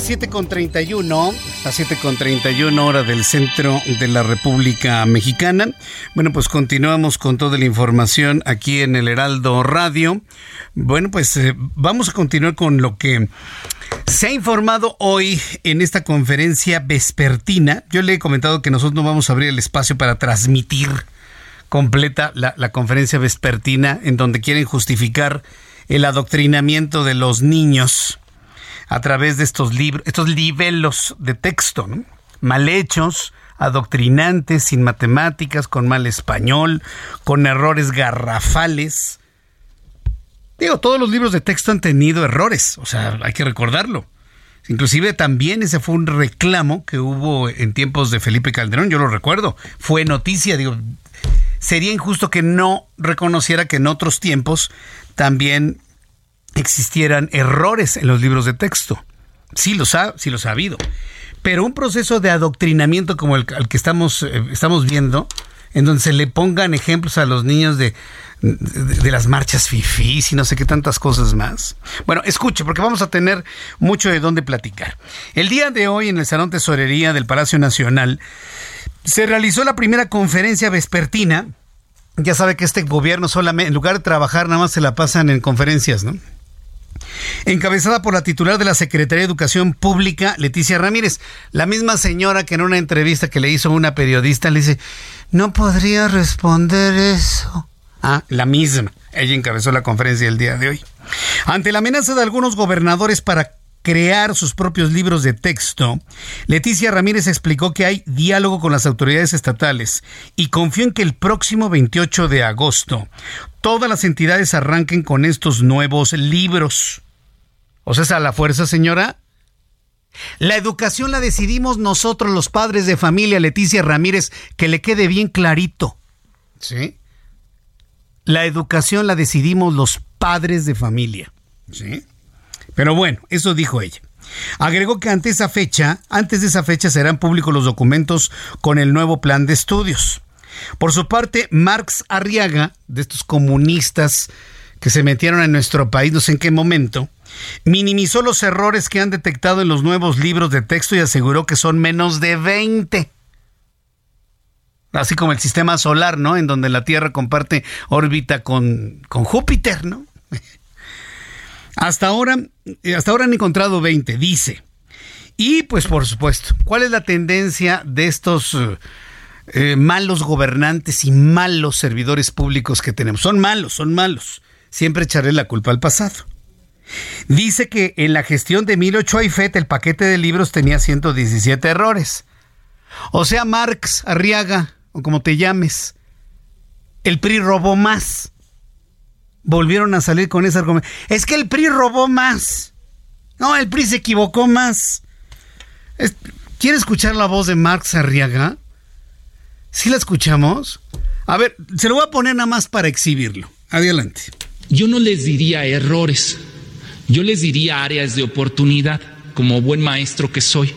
Las 7.31, las 7.31 hora del centro de la República Mexicana. Bueno, pues continuamos con toda la información aquí en el Heraldo Radio. Bueno, pues eh, vamos a continuar con lo que se ha informado hoy en esta conferencia vespertina. Yo le he comentado que nosotros no vamos a abrir el espacio para transmitir completa la, la conferencia vespertina en donde quieren justificar el adoctrinamiento de los niños a través de estos libros, estos libelos de texto, mal hechos, adoctrinantes, sin matemáticas, con mal español, con errores garrafales. Digo, todos los libros de texto han tenido errores, o sea, hay que recordarlo. Inclusive también ese fue un reclamo que hubo en tiempos de Felipe Calderón, yo lo recuerdo. Fue noticia, digo, sería injusto que no reconociera que en otros tiempos también existieran errores en los libros de texto. Sí los ha, sí los ha habido. Pero un proceso de adoctrinamiento como el, que estamos, eh, estamos viendo, en donde se le pongan ejemplos a los niños de, de, las marchas fifís y no sé qué tantas cosas más. Bueno, escuche, porque vamos a tener mucho de dónde platicar. El día de hoy en el Salón Tesorería del Palacio Nacional se realizó la primera conferencia vespertina. Ya sabe que este gobierno solamente, en lugar de trabajar, nada más se la pasan en conferencias, ¿no? Encabezada por la titular de la Secretaría de Educación Pública, Leticia Ramírez, la misma señora que en una entrevista que le hizo una periodista le dice, no podría responder eso. Ah, la misma. Ella encabezó la conferencia el día de hoy. Ante la amenaza de algunos gobernadores para crear sus propios libros de texto, Leticia Ramírez explicó que hay diálogo con las autoridades estatales y confió en que el próximo 28 de agosto todas las entidades arranquen con estos nuevos libros. ¿O sea, a la fuerza, señora? La educación la decidimos nosotros, los padres de familia, Leticia Ramírez, que le quede bien clarito. ¿Sí? La educación la decidimos los padres de familia. ¿Sí? Pero bueno, eso dijo ella. Agregó que ante esa fecha, antes de esa fecha serán públicos los documentos con el nuevo plan de estudios. Por su parte, Marx Arriaga, de estos comunistas que se metieron en nuestro país, no sé en qué momento, minimizó los errores que han detectado en los nuevos libros de texto y aseguró que son menos de 20. Así como el sistema solar, ¿no? En donde la Tierra comparte órbita con, con Júpiter, ¿no? Hasta ahora, hasta ahora han encontrado 20, dice. Y pues por supuesto, ¿cuál es la tendencia de estos eh, malos gobernantes y malos servidores públicos que tenemos? Son malos, son malos. Siempre echaré la culpa al pasado. Dice que en la gestión de Emilio Choifet el paquete de libros tenía 117 errores. O sea, Marx, Arriaga, o como te llames, el PRI robó más volvieron a salir con ese argumento. Es que el PRI robó más. No, el PRI se equivocó más. ¿Quiere escuchar la voz de Marx Arriaga? ¿Sí la escuchamos? A ver, se lo voy a poner nada más para exhibirlo. Adelante. Yo no les diría errores, yo les diría áreas de oportunidad, como buen maestro que soy.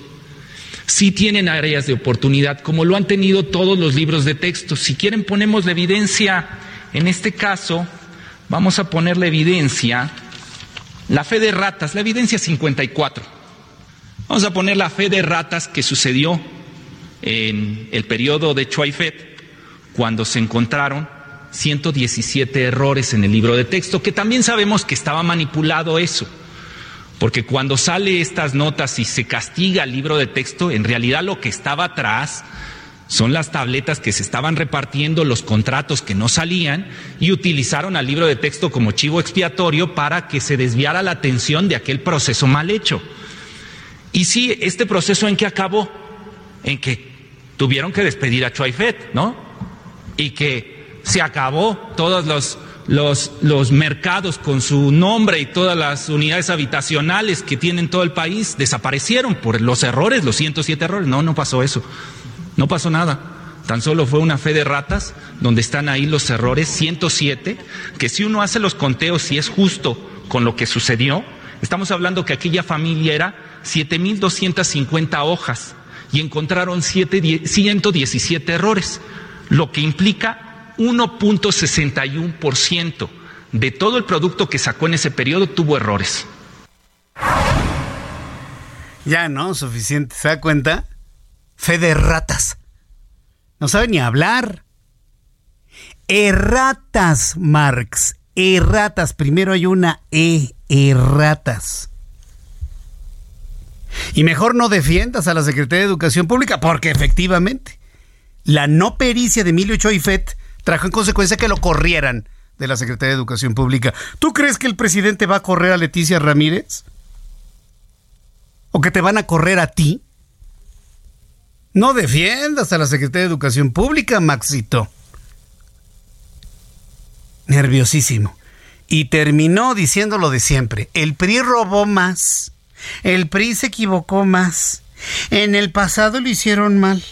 Sí tienen áreas de oportunidad, como lo han tenido todos los libros de texto. Si quieren ponemos la evidencia, en este caso, vamos a poner la evidencia, la fe de ratas, la evidencia 54. Vamos a poner la fe de ratas que sucedió en el periodo de Chuaifet, cuando se encontraron 117 errores en el libro de texto, que también sabemos que estaba manipulado eso, porque cuando sale estas notas y se castiga el libro de texto, en realidad lo que estaba atrás son las tabletas que se estaban repartiendo, los contratos que no salían y utilizaron al libro de texto como chivo expiatorio para que se desviara la atención de aquel proceso mal hecho. Y sí, este proceso en que acabó, en que tuvieron que despedir a Chuaifet, ¿no? Y que se acabó todos los, los, los mercados con su nombre y todas las unidades habitacionales que tienen todo el país desaparecieron por los errores, los 107 errores. No, no pasó eso. No pasó nada. Tan solo fue una fe de ratas donde están ahí los errores 107, que si uno hace los conteos y es justo con lo que sucedió, estamos hablando que aquella familia era 7.250 hojas y encontraron 117 errores, lo que implica 1.61% de todo el producto que sacó en ese periodo tuvo errores. Ya no, suficiente. ¿Se da cuenta? Fe de ratas. No sabe ni hablar. Erratas, Marx. Erratas. Primero hay una E. Erratas. Y mejor no defiendas a la Secretaría de Educación Pública, porque efectivamente la no pericia de Emilio Choifet trajo en consecuencia que lo corrieran de la Secretaría de Educación Pública. ¿Tú crees que el presidente va a correr a Leticia Ramírez? ¿O que te van a correr a ti? No defiendas a la Secretaría de Educación Pública, Maxito. Nerviosísimo. Y terminó diciendo lo de siempre. El PRI robó más. El PRI se equivocó más. En el pasado lo hicieron mal.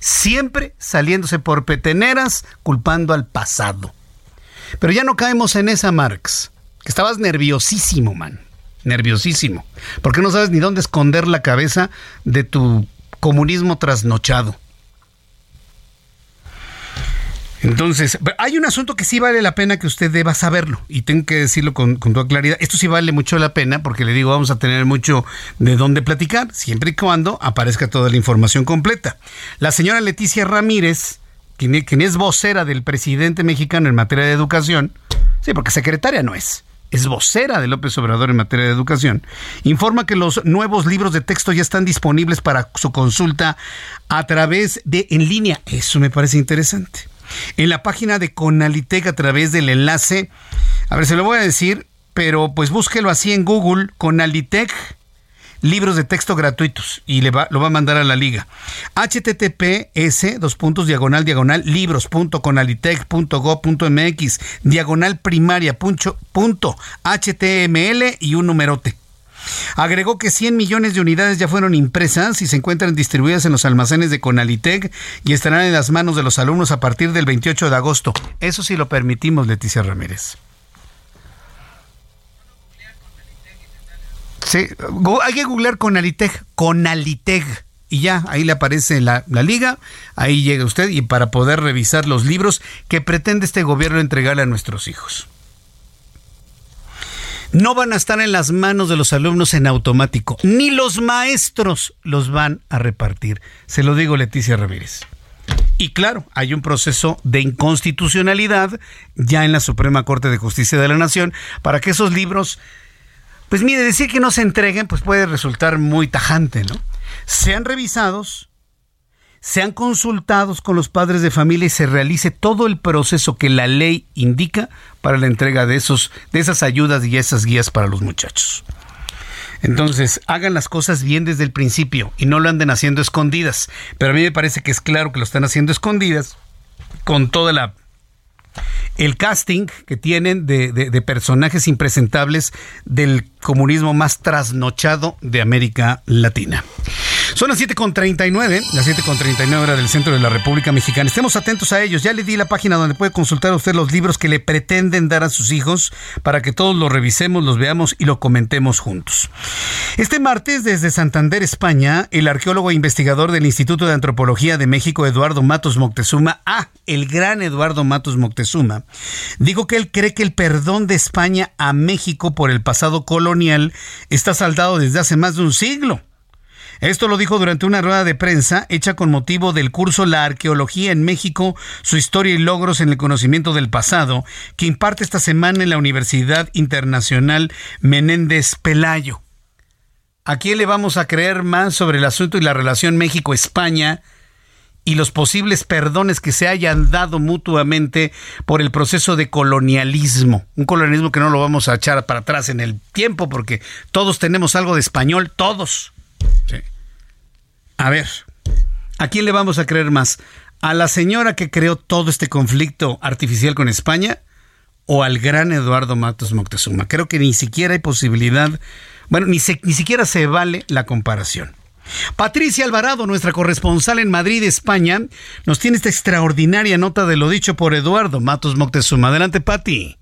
Siempre saliéndose por peteneras, culpando al pasado. Pero ya no caemos en esa, Marx. Que estabas nerviosísimo, man. Nerviosísimo. Porque no sabes ni dónde esconder la cabeza de tu comunismo trasnochado. Entonces, hay un asunto que sí vale la pena que usted deba saberlo y tengo que decirlo con, toda claridad. Esto sí vale mucho la pena porque le digo, vamos a tener mucho de dónde platicar, siempre y cuando aparezca toda la información completa. La señora Leticia Ramírez, quien, quien es vocera del presidente mexicano en materia de educación, sí, porque secretaria no es, es vocera de López Obrador en materia de educación, informa que los nuevos libros de texto ya están disponibles para su consulta a través de en línea. Eso me parece interesante en la página de Conalitec a través del enlace. A ver, se lo voy a decir, pero pues búsquelo así en Google, Conalitec libros de texto gratuitos y le va, lo va a mandar a la liga. https dos puntos diagonal diagonal libros.conalitec.gov.mx diagonal primaria punto, punto html y un numerote. Agregó que 100 millones de unidades ya fueron impresas y se encuentran distribuidas en los almacenes de Conalitec y estarán en las manos de los alumnos a partir del 28 de agosto. Eso sí lo permitimos, Leticia Ramírez. Sí, hay que googlear Conalitec, Conalitec. Y ya, ahí le aparece la, la, liga, ahí llega usted y para poder revisar los libros que pretende este gobierno entregarle a nuestros hijos no van a estar en las manos de los alumnos en automático, ni los maestros los van a repartir. Se lo digo Leticia Ramírez. Y claro, hay un proceso de inconstitucionalidad ya en la Suprema Corte de Justicia de la Nación para que esos libros, pues mire, decir que no se entreguen, pues puede resultar muy tajante, ¿no? Sean revisados, sean consultados con los padres de familia y se realice todo el proceso que la ley indica para la entrega de, esos, de esas ayudas y esas guías para los muchachos. Entonces, hagan las cosas bien desde el principio y no lo anden haciendo escondidas. Pero a mí me parece que es claro que lo están haciendo escondidas con toda la el casting que tienen de, de, personajes impresentables del comunismo más trasnochado de América Latina. Son las 7.39, las 7.39 hora del centro de la República Mexicana. Estemos atentos a ellos. Ya le di la página donde puede consultar usted los libros que le pretenden dar a sus hijos para que todos los revisemos, los veamos y lo comentemos juntos. Este martes, desde Santander, España, el arqueólogo e investigador del Instituto de Antropología de México, Eduardo Matos Moctezuma, ah, el gran Eduardo Matos Moctezuma, dijo que él cree que el perdón de España a México por el pasado colonial está saldado desde hace más de un siglo. Esto lo dijo durante una rueda de prensa hecha con motivo del curso La Arqueología en México, su historia y logros en el conocimiento del pasado, que imparte esta semana en la Universidad Internacional Menéndez Pelayo. ¿A quién le vamos a creer más sobre el asunto y la relación México-España? y los posibles perdones que se hayan dado mutuamente por el proceso de colonialismo. Un colonialismo que no lo vamos a echar para atrás en el tiempo porque todos tenemos algo de español, todos. A ver, ¿a quién le vamos a creer más? ¿A la señora que creó todo este conflicto artificial con España o al gran Eduardo Matos Moctezuma? Creo que ni siquiera hay posibilidad, bueno, ni, ni siquiera se vale la comparación. Patricia Alvarado, nuestra corresponsal en Madrid, España, nos tiene esta extraordinaria nota de lo dicho por Eduardo Matos Moctezuma. Adelante, Pati.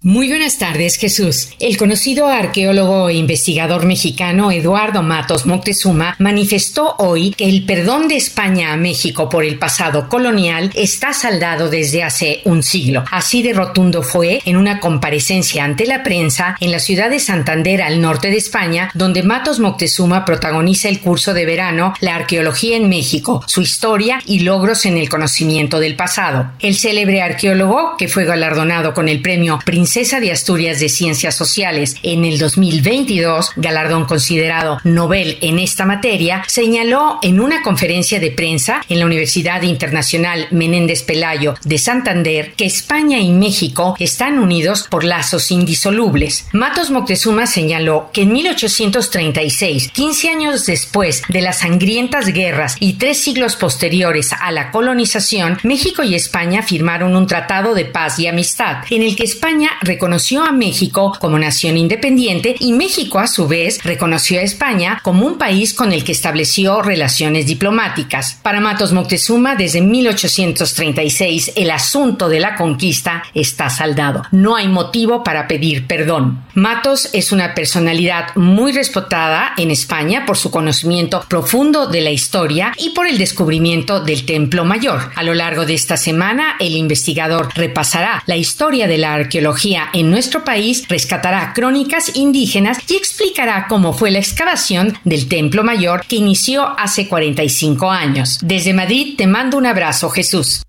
Muy buenas tardes, Jesús. El conocido arqueólogo e investigador mexicano Eduardo Matos Moctezuma manifestó hoy que el perdón de España a México por el pasado colonial está saldado desde hace un siglo. Así de rotundo fue en una comparecencia ante la prensa en la ciudad de Santander, al norte de España, donde Matos Moctezuma protagoniza el curso de verano La arqueología en México, su historia y logros en el conocimiento del pasado. El célebre arqueólogo, que fue galardonado con el premio Príncipe Princesa de Asturias de Ciencias Sociales en el 2022, galardón considerado Nobel en esta materia, señaló en una conferencia de prensa en la Universidad Internacional Menéndez Pelayo de Santander que España y México están unidos por lazos indisolubles. Matos Moctezuma señaló que en 1836, 15 años después de las sangrientas guerras y tres siglos posteriores a la colonización, México y España firmaron un tratado de paz y amistad en el que España reconoció a México como nación independiente y México a su vez reconoció a España como un país con el que estableció relaciones diplomáticas. Para Matos Moctezuma, desde 1836 el asunto de la conquista está saldado. No hay motivo para pedir perdón. Matos es una personalidad muy respetada en España por su conocimiento profundo de la historia y por el descubrimiento del Templo Mayor. A lo largo de esta semana, el investigador repasará la historia de la arqueología en nuestro país, rescatará crónicas indígenas y explicará cómo fue la excavación del Templo Mayor que inició hace 45 años. Desde Madrid te mando un abrazo, Jesús.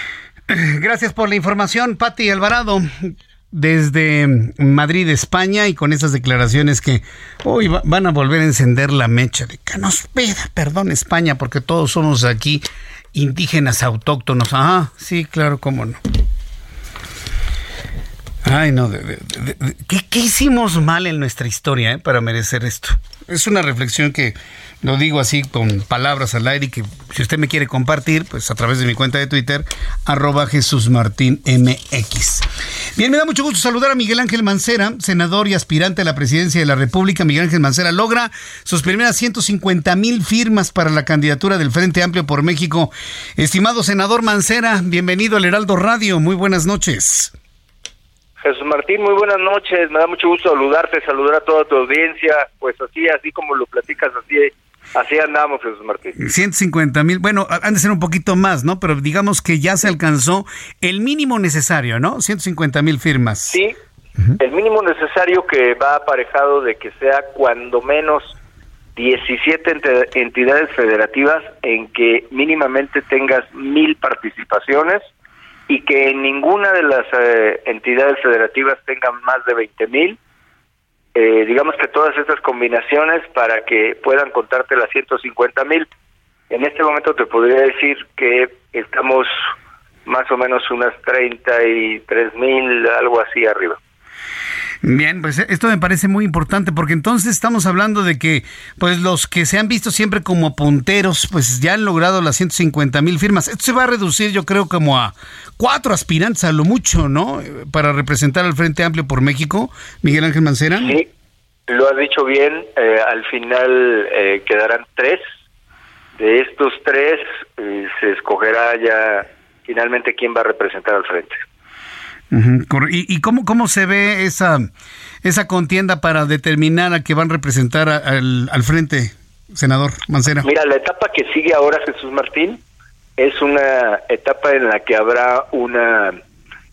[clears throat] Gracias por la información, Patti Alvarado desde Madrid, España, y con esas declaraciones que hoy van a volver a encender la mecha de que perdón España, porque todos somos aquí indígenas autóctonos. Ah, sí, claro, cómo no. Ay, no, ¿qué, ¿qué, hicimos mal en nuestra historia eh, para merecer esto? Es una reflexión que lo digo así con palabras al aire y que si usted me quiere compartir, pues a través de mi cuenta de Twitter, arroba Jesús Martín MX. Bien, me da mucho gusto saludar a Miguel Ángel Mancera, senador y aspirante a la presidencia de la República. Miguel Ángel Mancera logra sus primeras 150 mil firmas para la candidatura del Frente Amplio por México. Estimado senador Mancera, bienvenido al Heraldo Radio. Muy buenas noches. Jesús Martín, muy buenas noches. Me da mucho gusto saludarte, saludar a toda tu audiencia. Pues así, así como lo platicas, así Así andamos, Jesús Martín. 150 mil, bueno, han de ser un poquito más, ¿no? Pero digamos que ya se alcanzó el mínimo necesario, ¿no? 150 mil firmas. Sí, el mínimo necesario que va aparejado de que sea cuando menos 17 entidades federativas en que mínimamente tengas mil participaciones y que ninguna de las eh, entidades federativas tengan más de 20 mil eh, digamos que todas estas combinaciones para que puedan contarte las 150 mil. En este momento te podría decir que estamos más o menos unas 33 mil, algo así arriba. Bien, pues esto me parece muy importante porque entonces estamos hablando de que pues los que se han visto siempre como punteros pues ya han logrado las 150 mil firmas. Esto se va a reducir yo creo como a cuatro aspirantes a lo mucho, ¿no? Para representar al Frente Amplio por México, Miguel Ángel Mancera. Sí, lo has dicho bien, eh, al final eh, quedarán tres. De estos tres eh, se escogerá ya finalmente quién va a representar al frente. ¿Y, cómo, cómo se ve esa, esa contienda para determinar a qué van a representar al, al frente, senador Mancera? Mira, la etapa que sigue ahora, Jesús Martín, es una etapa en la que habrá una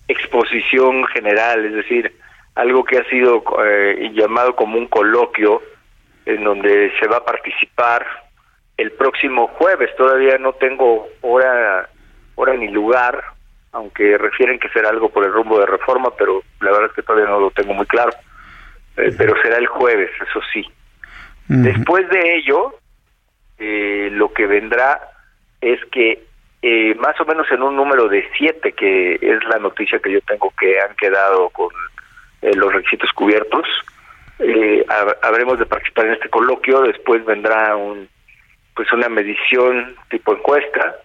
exposición general, es decir, algo que ha sido eh, llamado como un coloquio, en donde se va a participar el próximo jueves. Todavía no tengo hora, hora ni lugar, aunque refieren que será algo por el rumbo de reforma, pero la verdad es que todavía no lo tengo muy claro. Eh, pero será el jueves, eso sí. Después de ello, eh, lo que vendrá es que eh, más o menos en un número de siete, que es la noticia que yo tengo que han quedado con los requisitos cubiertos, habremos de participar en este coloquio, después vendrá un pues una medición tipo encuesta,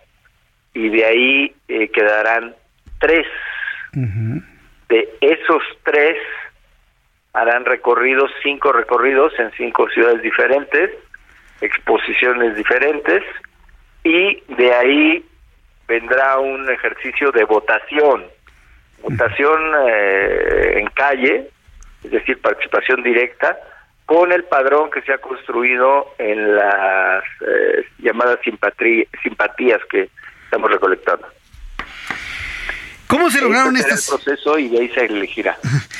y de ahí quedarán tres. De esos tres harán recorridos, cinco recorridos en cinco ciudades diferentes, exposiciones diferentes, y de ahí vendrá un ejercicio de votación, votación eh, en calle, es decir, participación directa, con el padrón que se ha construido en las eh, llamadas simpatías que estamos recolectando. ¿Cómo se lograron estas proceso y de ahí se elegirá.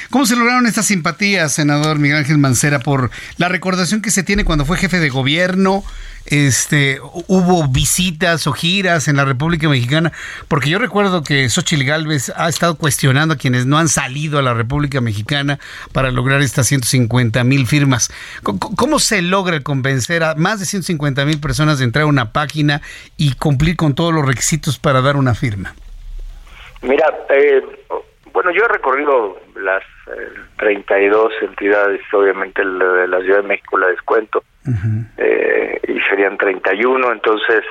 ¿Cómo se lograron estas simpatías, senador Miguel Ángel Mancera, por la recordación que se tiene cuando fue jefe de gobierno? Este, hubo visitas o giras en la República Mexicana, porque yo recuerdo que Xochitl Gálvez ha estado cuestionando a quienes no han salido a la República Mexicana para lograr estas 150 mil firmas. ¿Cómo, se logra convencer a más de 150 mil personas de entrar a una página y cumplir con todos los requisitos para dar una firma? Mira, eh, bueno, yo he recorrido las 32 eh, entidades, obviamente la de la Ciudad de México la descuento, eh, y serían 31, entonces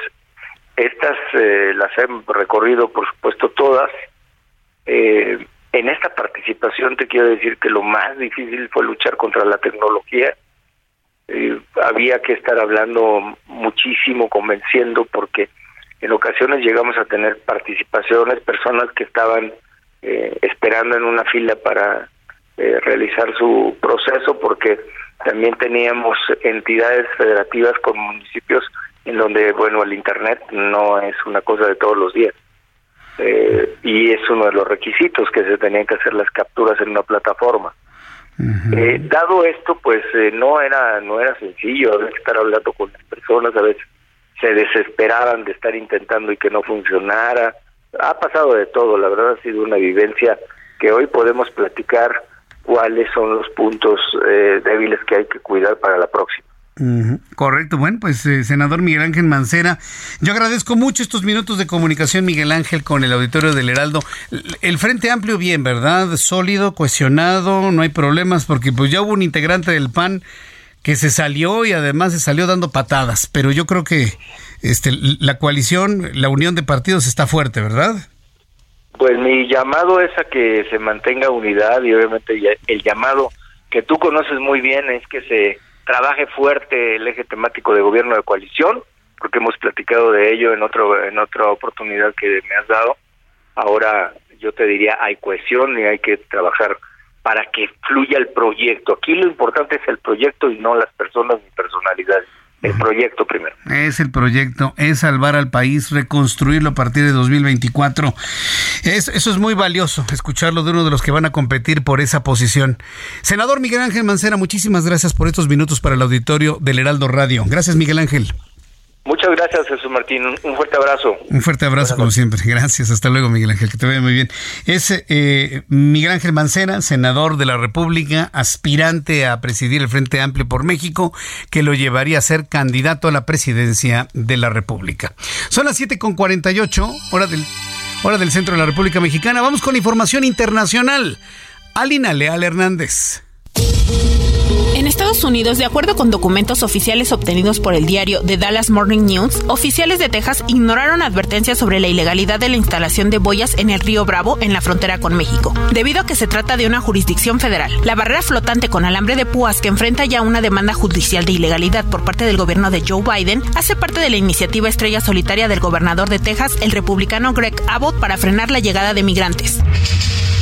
estas las he recorrido, por supuesto, todas. En esta participación te quiero decir que lo más difícil fue luchar contra la tecnología. Eh, había que estar hablando muchísimo, convenciendo, porque en ocasiones llegamos a tener participaciones, personas que estaban eh, esperando en una fila para eh, realizar su proceso, porque también teníamos entidades federativas con municipios en donde, bueno, el Internet no es una cosa de todos los días. Eh, y es uno de los requisitos que se tenían que hacer las capturas en una plataforma. eh, dado esto, pues eh, no era no era sencillo, había que estar hablando con las personas, a veces se desesperaban de estar intentando y que no funcionara. Ha pasado de todo, la verdad ha sido una vivencia que hoy podemos platicar cuáles son los puntos eh, débiles que hay que cuidar para la próxima. Correcto, bueno, pues eh, senador Miguel Ángel Mancera, yo agradezco mucho estos minutos de comunicación, Miguel Ángel, con el auditorio del Heraldo. El Frente Amplio bien, ¿verdad? Sólido, cohesionado, no hay problemas, porque pues ya hubo un integrante del PAN que se salió y además se salió dando patadas, pero yo creo que este, la coalición, la unión de partidos está fuerte, ¿verdad? Pues mi llamado es a que se mantenga unidad y obviamente el llamado que tú conoces muy bien es que se trabaje fuerte el eje temático de gobierno de coalición, porque hemos platicado de ello en otro en otra oportunidad que me has dado. Ahora yo te diría hay cohesión y hay que trabajar para que fluya el proyecto. Aquí lo importante es el proyecto y no las personas ni personalidades. El proyecto primero. Es el proyecto, es salvar al país, reconstruirlo a partir de 2024. Es- eso es muy valioso, escucharlo de uno de los que van a competir por esa posición. Senador Miguel Ángel Mancera, muchísimas gracias por estos minutos para el auditorio del Heraldo Radio. Gracias, Miguel Ángel. Muchas gracias, Jesús Martín. Un- fuerte abrazo. Un fuerte abrazo, como siempre. Gracias. Hasta luego, Miguel Ángel. Que te vaya muy bien. Es eh, Miguel Ángel Mancera, senador de la República, aspirante a presidir el Frente Amplio por México, que lo llevaría a ser candidato a la presidencia de la República. Son las 7.48, hora del, hora del centro de la República Mexicana. Vamos con información internacional. Alina Leal Hernández. Estados Unidos, de acuerdo con documentos oficiales obtenidos por el diario The Dallas Morning News, oficiales de Texas ignoraron advertencias sobre la ilegalidad de la instalación de boyas en el río Bravo en la frontera con México, debido a que se trata de una jurisdicción federal. La barrera flotante con alambre de púas que enfrenta ya una demanda judicial de ilegalidad por parte del gobierno de Joe Biden hace parte de la iniciativa estrella solitaria del gobernador de Texas, el republicano Greg Abbott, para frenar la llegada de migrantes.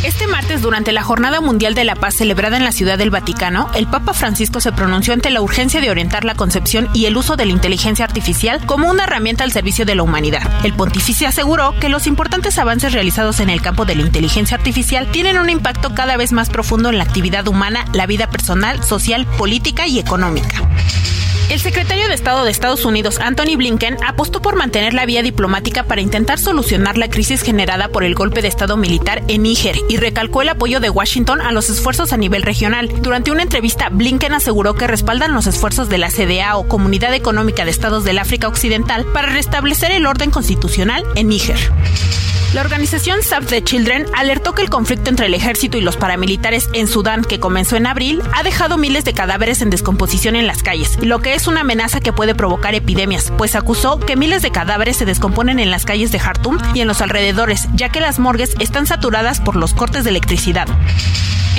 Este martes, durante la Jornada Mundial de la Paz celebrada en la Ciudad del Vaticano, el Papa Francisco se pronunció ante la urgencia de orientar la concepción y el uso de la inteligencia artificial como una herramienta al servicio de la humanidad. El pontífice aseguró que los importantes avances realizados en el campo de la inteligencia artificial tienen un impacto cada vez más profundo en la actividad humana, la vida personal, social, política y económica. El secretario de Estado de Estados Unidos, Anthony Blinken, apostó por mantener la vía diplomática para intentar solucionar la crisis generada por el golpe de Estado militar en Níger y recalcó el apoyo de Washington a los esfuerzos a nivel regional. Durante una entrevista, Blinken aseguró que respaldan los esfuerzos de la CDA o Comunidad Económica de Estados del África Occidental para restablecer el orden constitucional en Níger. La organización Save the Children alertó que el conflicto entre el ejército y los paramilitares en Sudán, que comenzó en abril, ha dejado miles de cadáveres en descomposición en las calles, lo que es una amenaza que puede provocar epidemias, pues acusó que miles de cadáveres se descomponen en las calles de Jartum y en los alrededores, ya que las morgues están saturadas por los cortes de electricidad.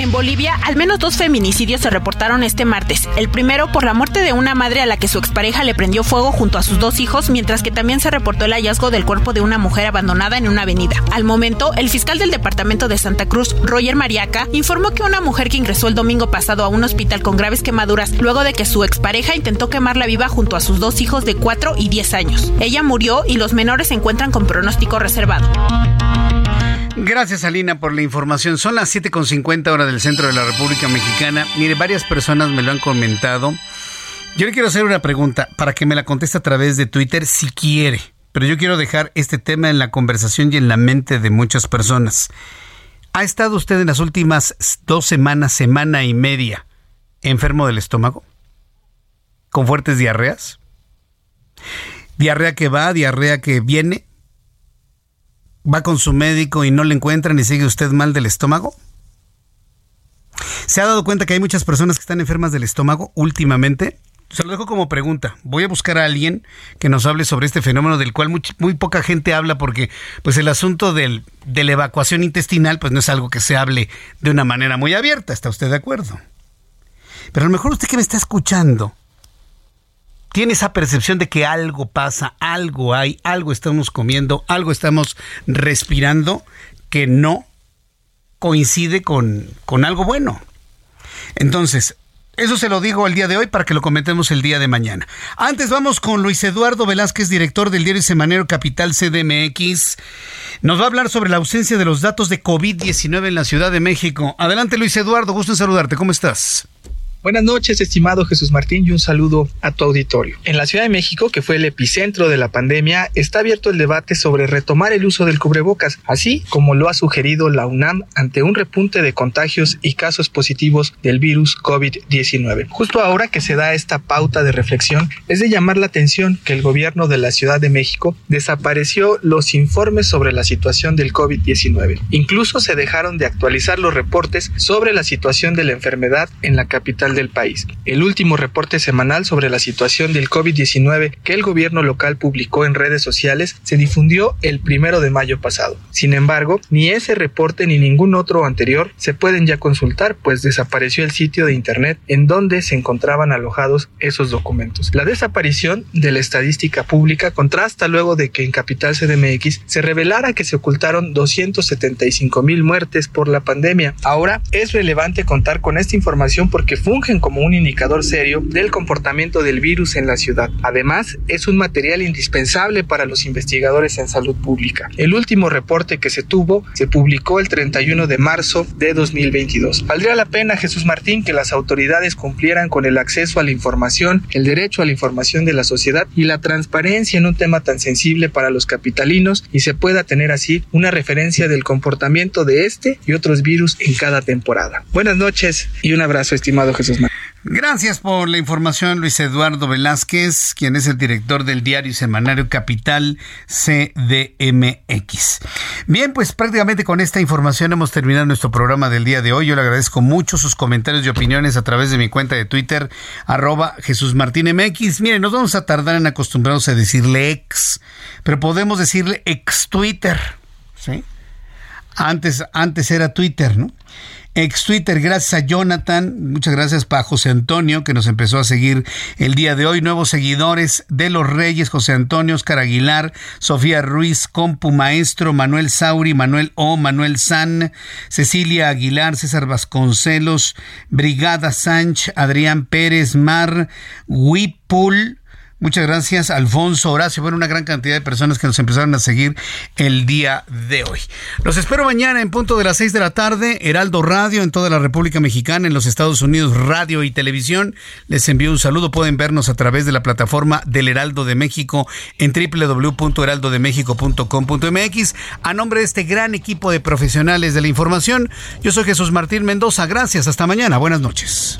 En Bolivia, al menos dos feminicidios se reportaron este martes. El primero por la muerte de una madre a la que su expareja le prendió fuego junto a sus dos hijos, mientras que también se reportó el hallazgo del cuerpo de una mujer abandonada en una avenida. Al momento, el fiscal del departamento de Santa Cruz, Roger Mariaca, informó que una mujer que ingresó el domingo pasado a un hospital con graves quemaduras luego de que su expareja intentó quemarla viva junto a sus dos hijos de 4 y 10 años. Ella murió y los menores se encuentran con pronóstico reservado. Gracias, Alina, por la información. Son las 7.50 hora del centro de la República Mexicana. Mire, varias personas me lo han comentado. Yo le quiero hacer una pregunta para que me la conteste a través de Twitter si quiere. Pero yo quiero dejar este tema en la conversación y en la mente de muchas personas. ¿Ha estado usted en las últimas dos semanas, semana y media, enfermo del estómago? ¿Con fuertes diarreas? ¿Diarrea que va, diarrea que viene? va con su médico y no le encuentran y sigue usted mal del estómago? ¿Se ha dado cuenta que hay muchas personas que están enfermas del estómago últimamente? Se lo dejo como pregunta. Voy a buscar a alguien que nos hable sobre este fenómeno del cual muy, poca gente habla porque pues el asunto del, de la evacuación intestinal pues no es algo que se hable de una manera muy abierta. ¿Está usted de acuerdo? Pero a lo mejor usted que me está escuchando tiene esa percepción de que algo pasa, algo hay, algo estamos comiendo, algo estamos respirando que no coincide con, con algo bueno. Entonces, eso se lo digo el día de hoy para que lo comentemos el día de mañana. Antes vamos con Luis Eduardo Velázquez, director del diario Semanero Capital CDMX. Nos va a hablar sobre la ausencia de los datos de COVID-19 en la Ciudad de México. Adelante Luis Eduardo, gusto en saludarte. ¿Cómo estás? Buenas noches, estimado Jesús Martín, y un saludo a tu auditorio. En la Ciudad de México, que fue el epicentro de la pandemia, está abierto el debate sobre retomar el uso del cubrebocas, así como lo ha sugerido la UNAM ante un repunte de contagios y casos positivos del virus COVID-19. Justo ahora que se da esta pauta de reflexión, es de llamar la atención que el gobierno de la Ciudad de México desapareció los informes sobre la situación del COVID-19. Incluso se dejaron de actualizar los reportes sobre la situación de la enfermedad en la capital del país. El último reporte semanal sobre la situación del COVID-19 que el gobierno local publicó en redes sociales se difundió el primero de mayo pasado. Sin embargo, ni ese reporte ni ningún otro anterior se pueden ya consultar, pues desapareció el sitio de internet en donde se encontraban alojados esos documentos. La desaparición de la estadística pública contrasta luego de que en Capital CDMX se revelara que se ocultaron 275 mil muertes por la pandemia. Ahora es relevante contar con esta información porque fue como un indicador serio del comportamiento del virus en la ciudad. Además, es un material indispensable para los investigadores en salud pública. El último reporte que se tuvo se publicó el 31 de marzo de 2022. Valdría la pena, Jesús Martín, que las autoridades cumplieran con el acceso a la información, el derecho a la información de la sociedad y la transparencia en un tema tan sensible para los capitalinos y se pueda tener así una referencia del comportamiento de este y otros virus en cada temporada. Buenas noches y un abrazo, estimado Jesús. Gracias por la información, Luis Eduardo Velázquez, quien es el director del diario semanario Capital CDMX. Bien, pues prácticamente con esta información hemos terminado nuestro programa del día de hoy. Yo le agradezco mucho sus comentarios y opiniones a través de mi cuenta de Twitter, arroba Jesús Martín MX. Miren, nos vamos a tardar en acostumbrarnos a decirle ex, pero podemos decirle ex Twitter, ¿sí? Antes, antes era Twitter, ¿no? Ex Twitter. Gracias a Jonathan. Muchas gracias para José Antonio, que nos empezó a seguir el día de hoy. Nuevos seguidores de los Reyes, José Antonio, Oscar Aguilar, Sofía Ruiz, Compu Maestro, Manuel Sauri, Manuel O, Manuel San, Cecilia Aguilar, César Vasconcelos, Brigada Sánchez, Adrián Pérez, Mar, Wipul, Muchas gracias, Alfonso, Horacio. Bueno, una gran cantidad de personas que nos empezaron a seguir el día de hoy. Los espero mañana en punto de las seis de la tarde, Heraldo Radio en toda la República Mexicana, en los Estados Unidos, radio y televisión. Les envío un saludo. Pueden vernos a través de la plataforma del Heraldo de México en www.heraldodemexico.com.mx. A nombre de este gran equipo de profesionales de la información, yo soy Jesús Martín Mendoza. Gracias. Hasta mañana. Buenas noches.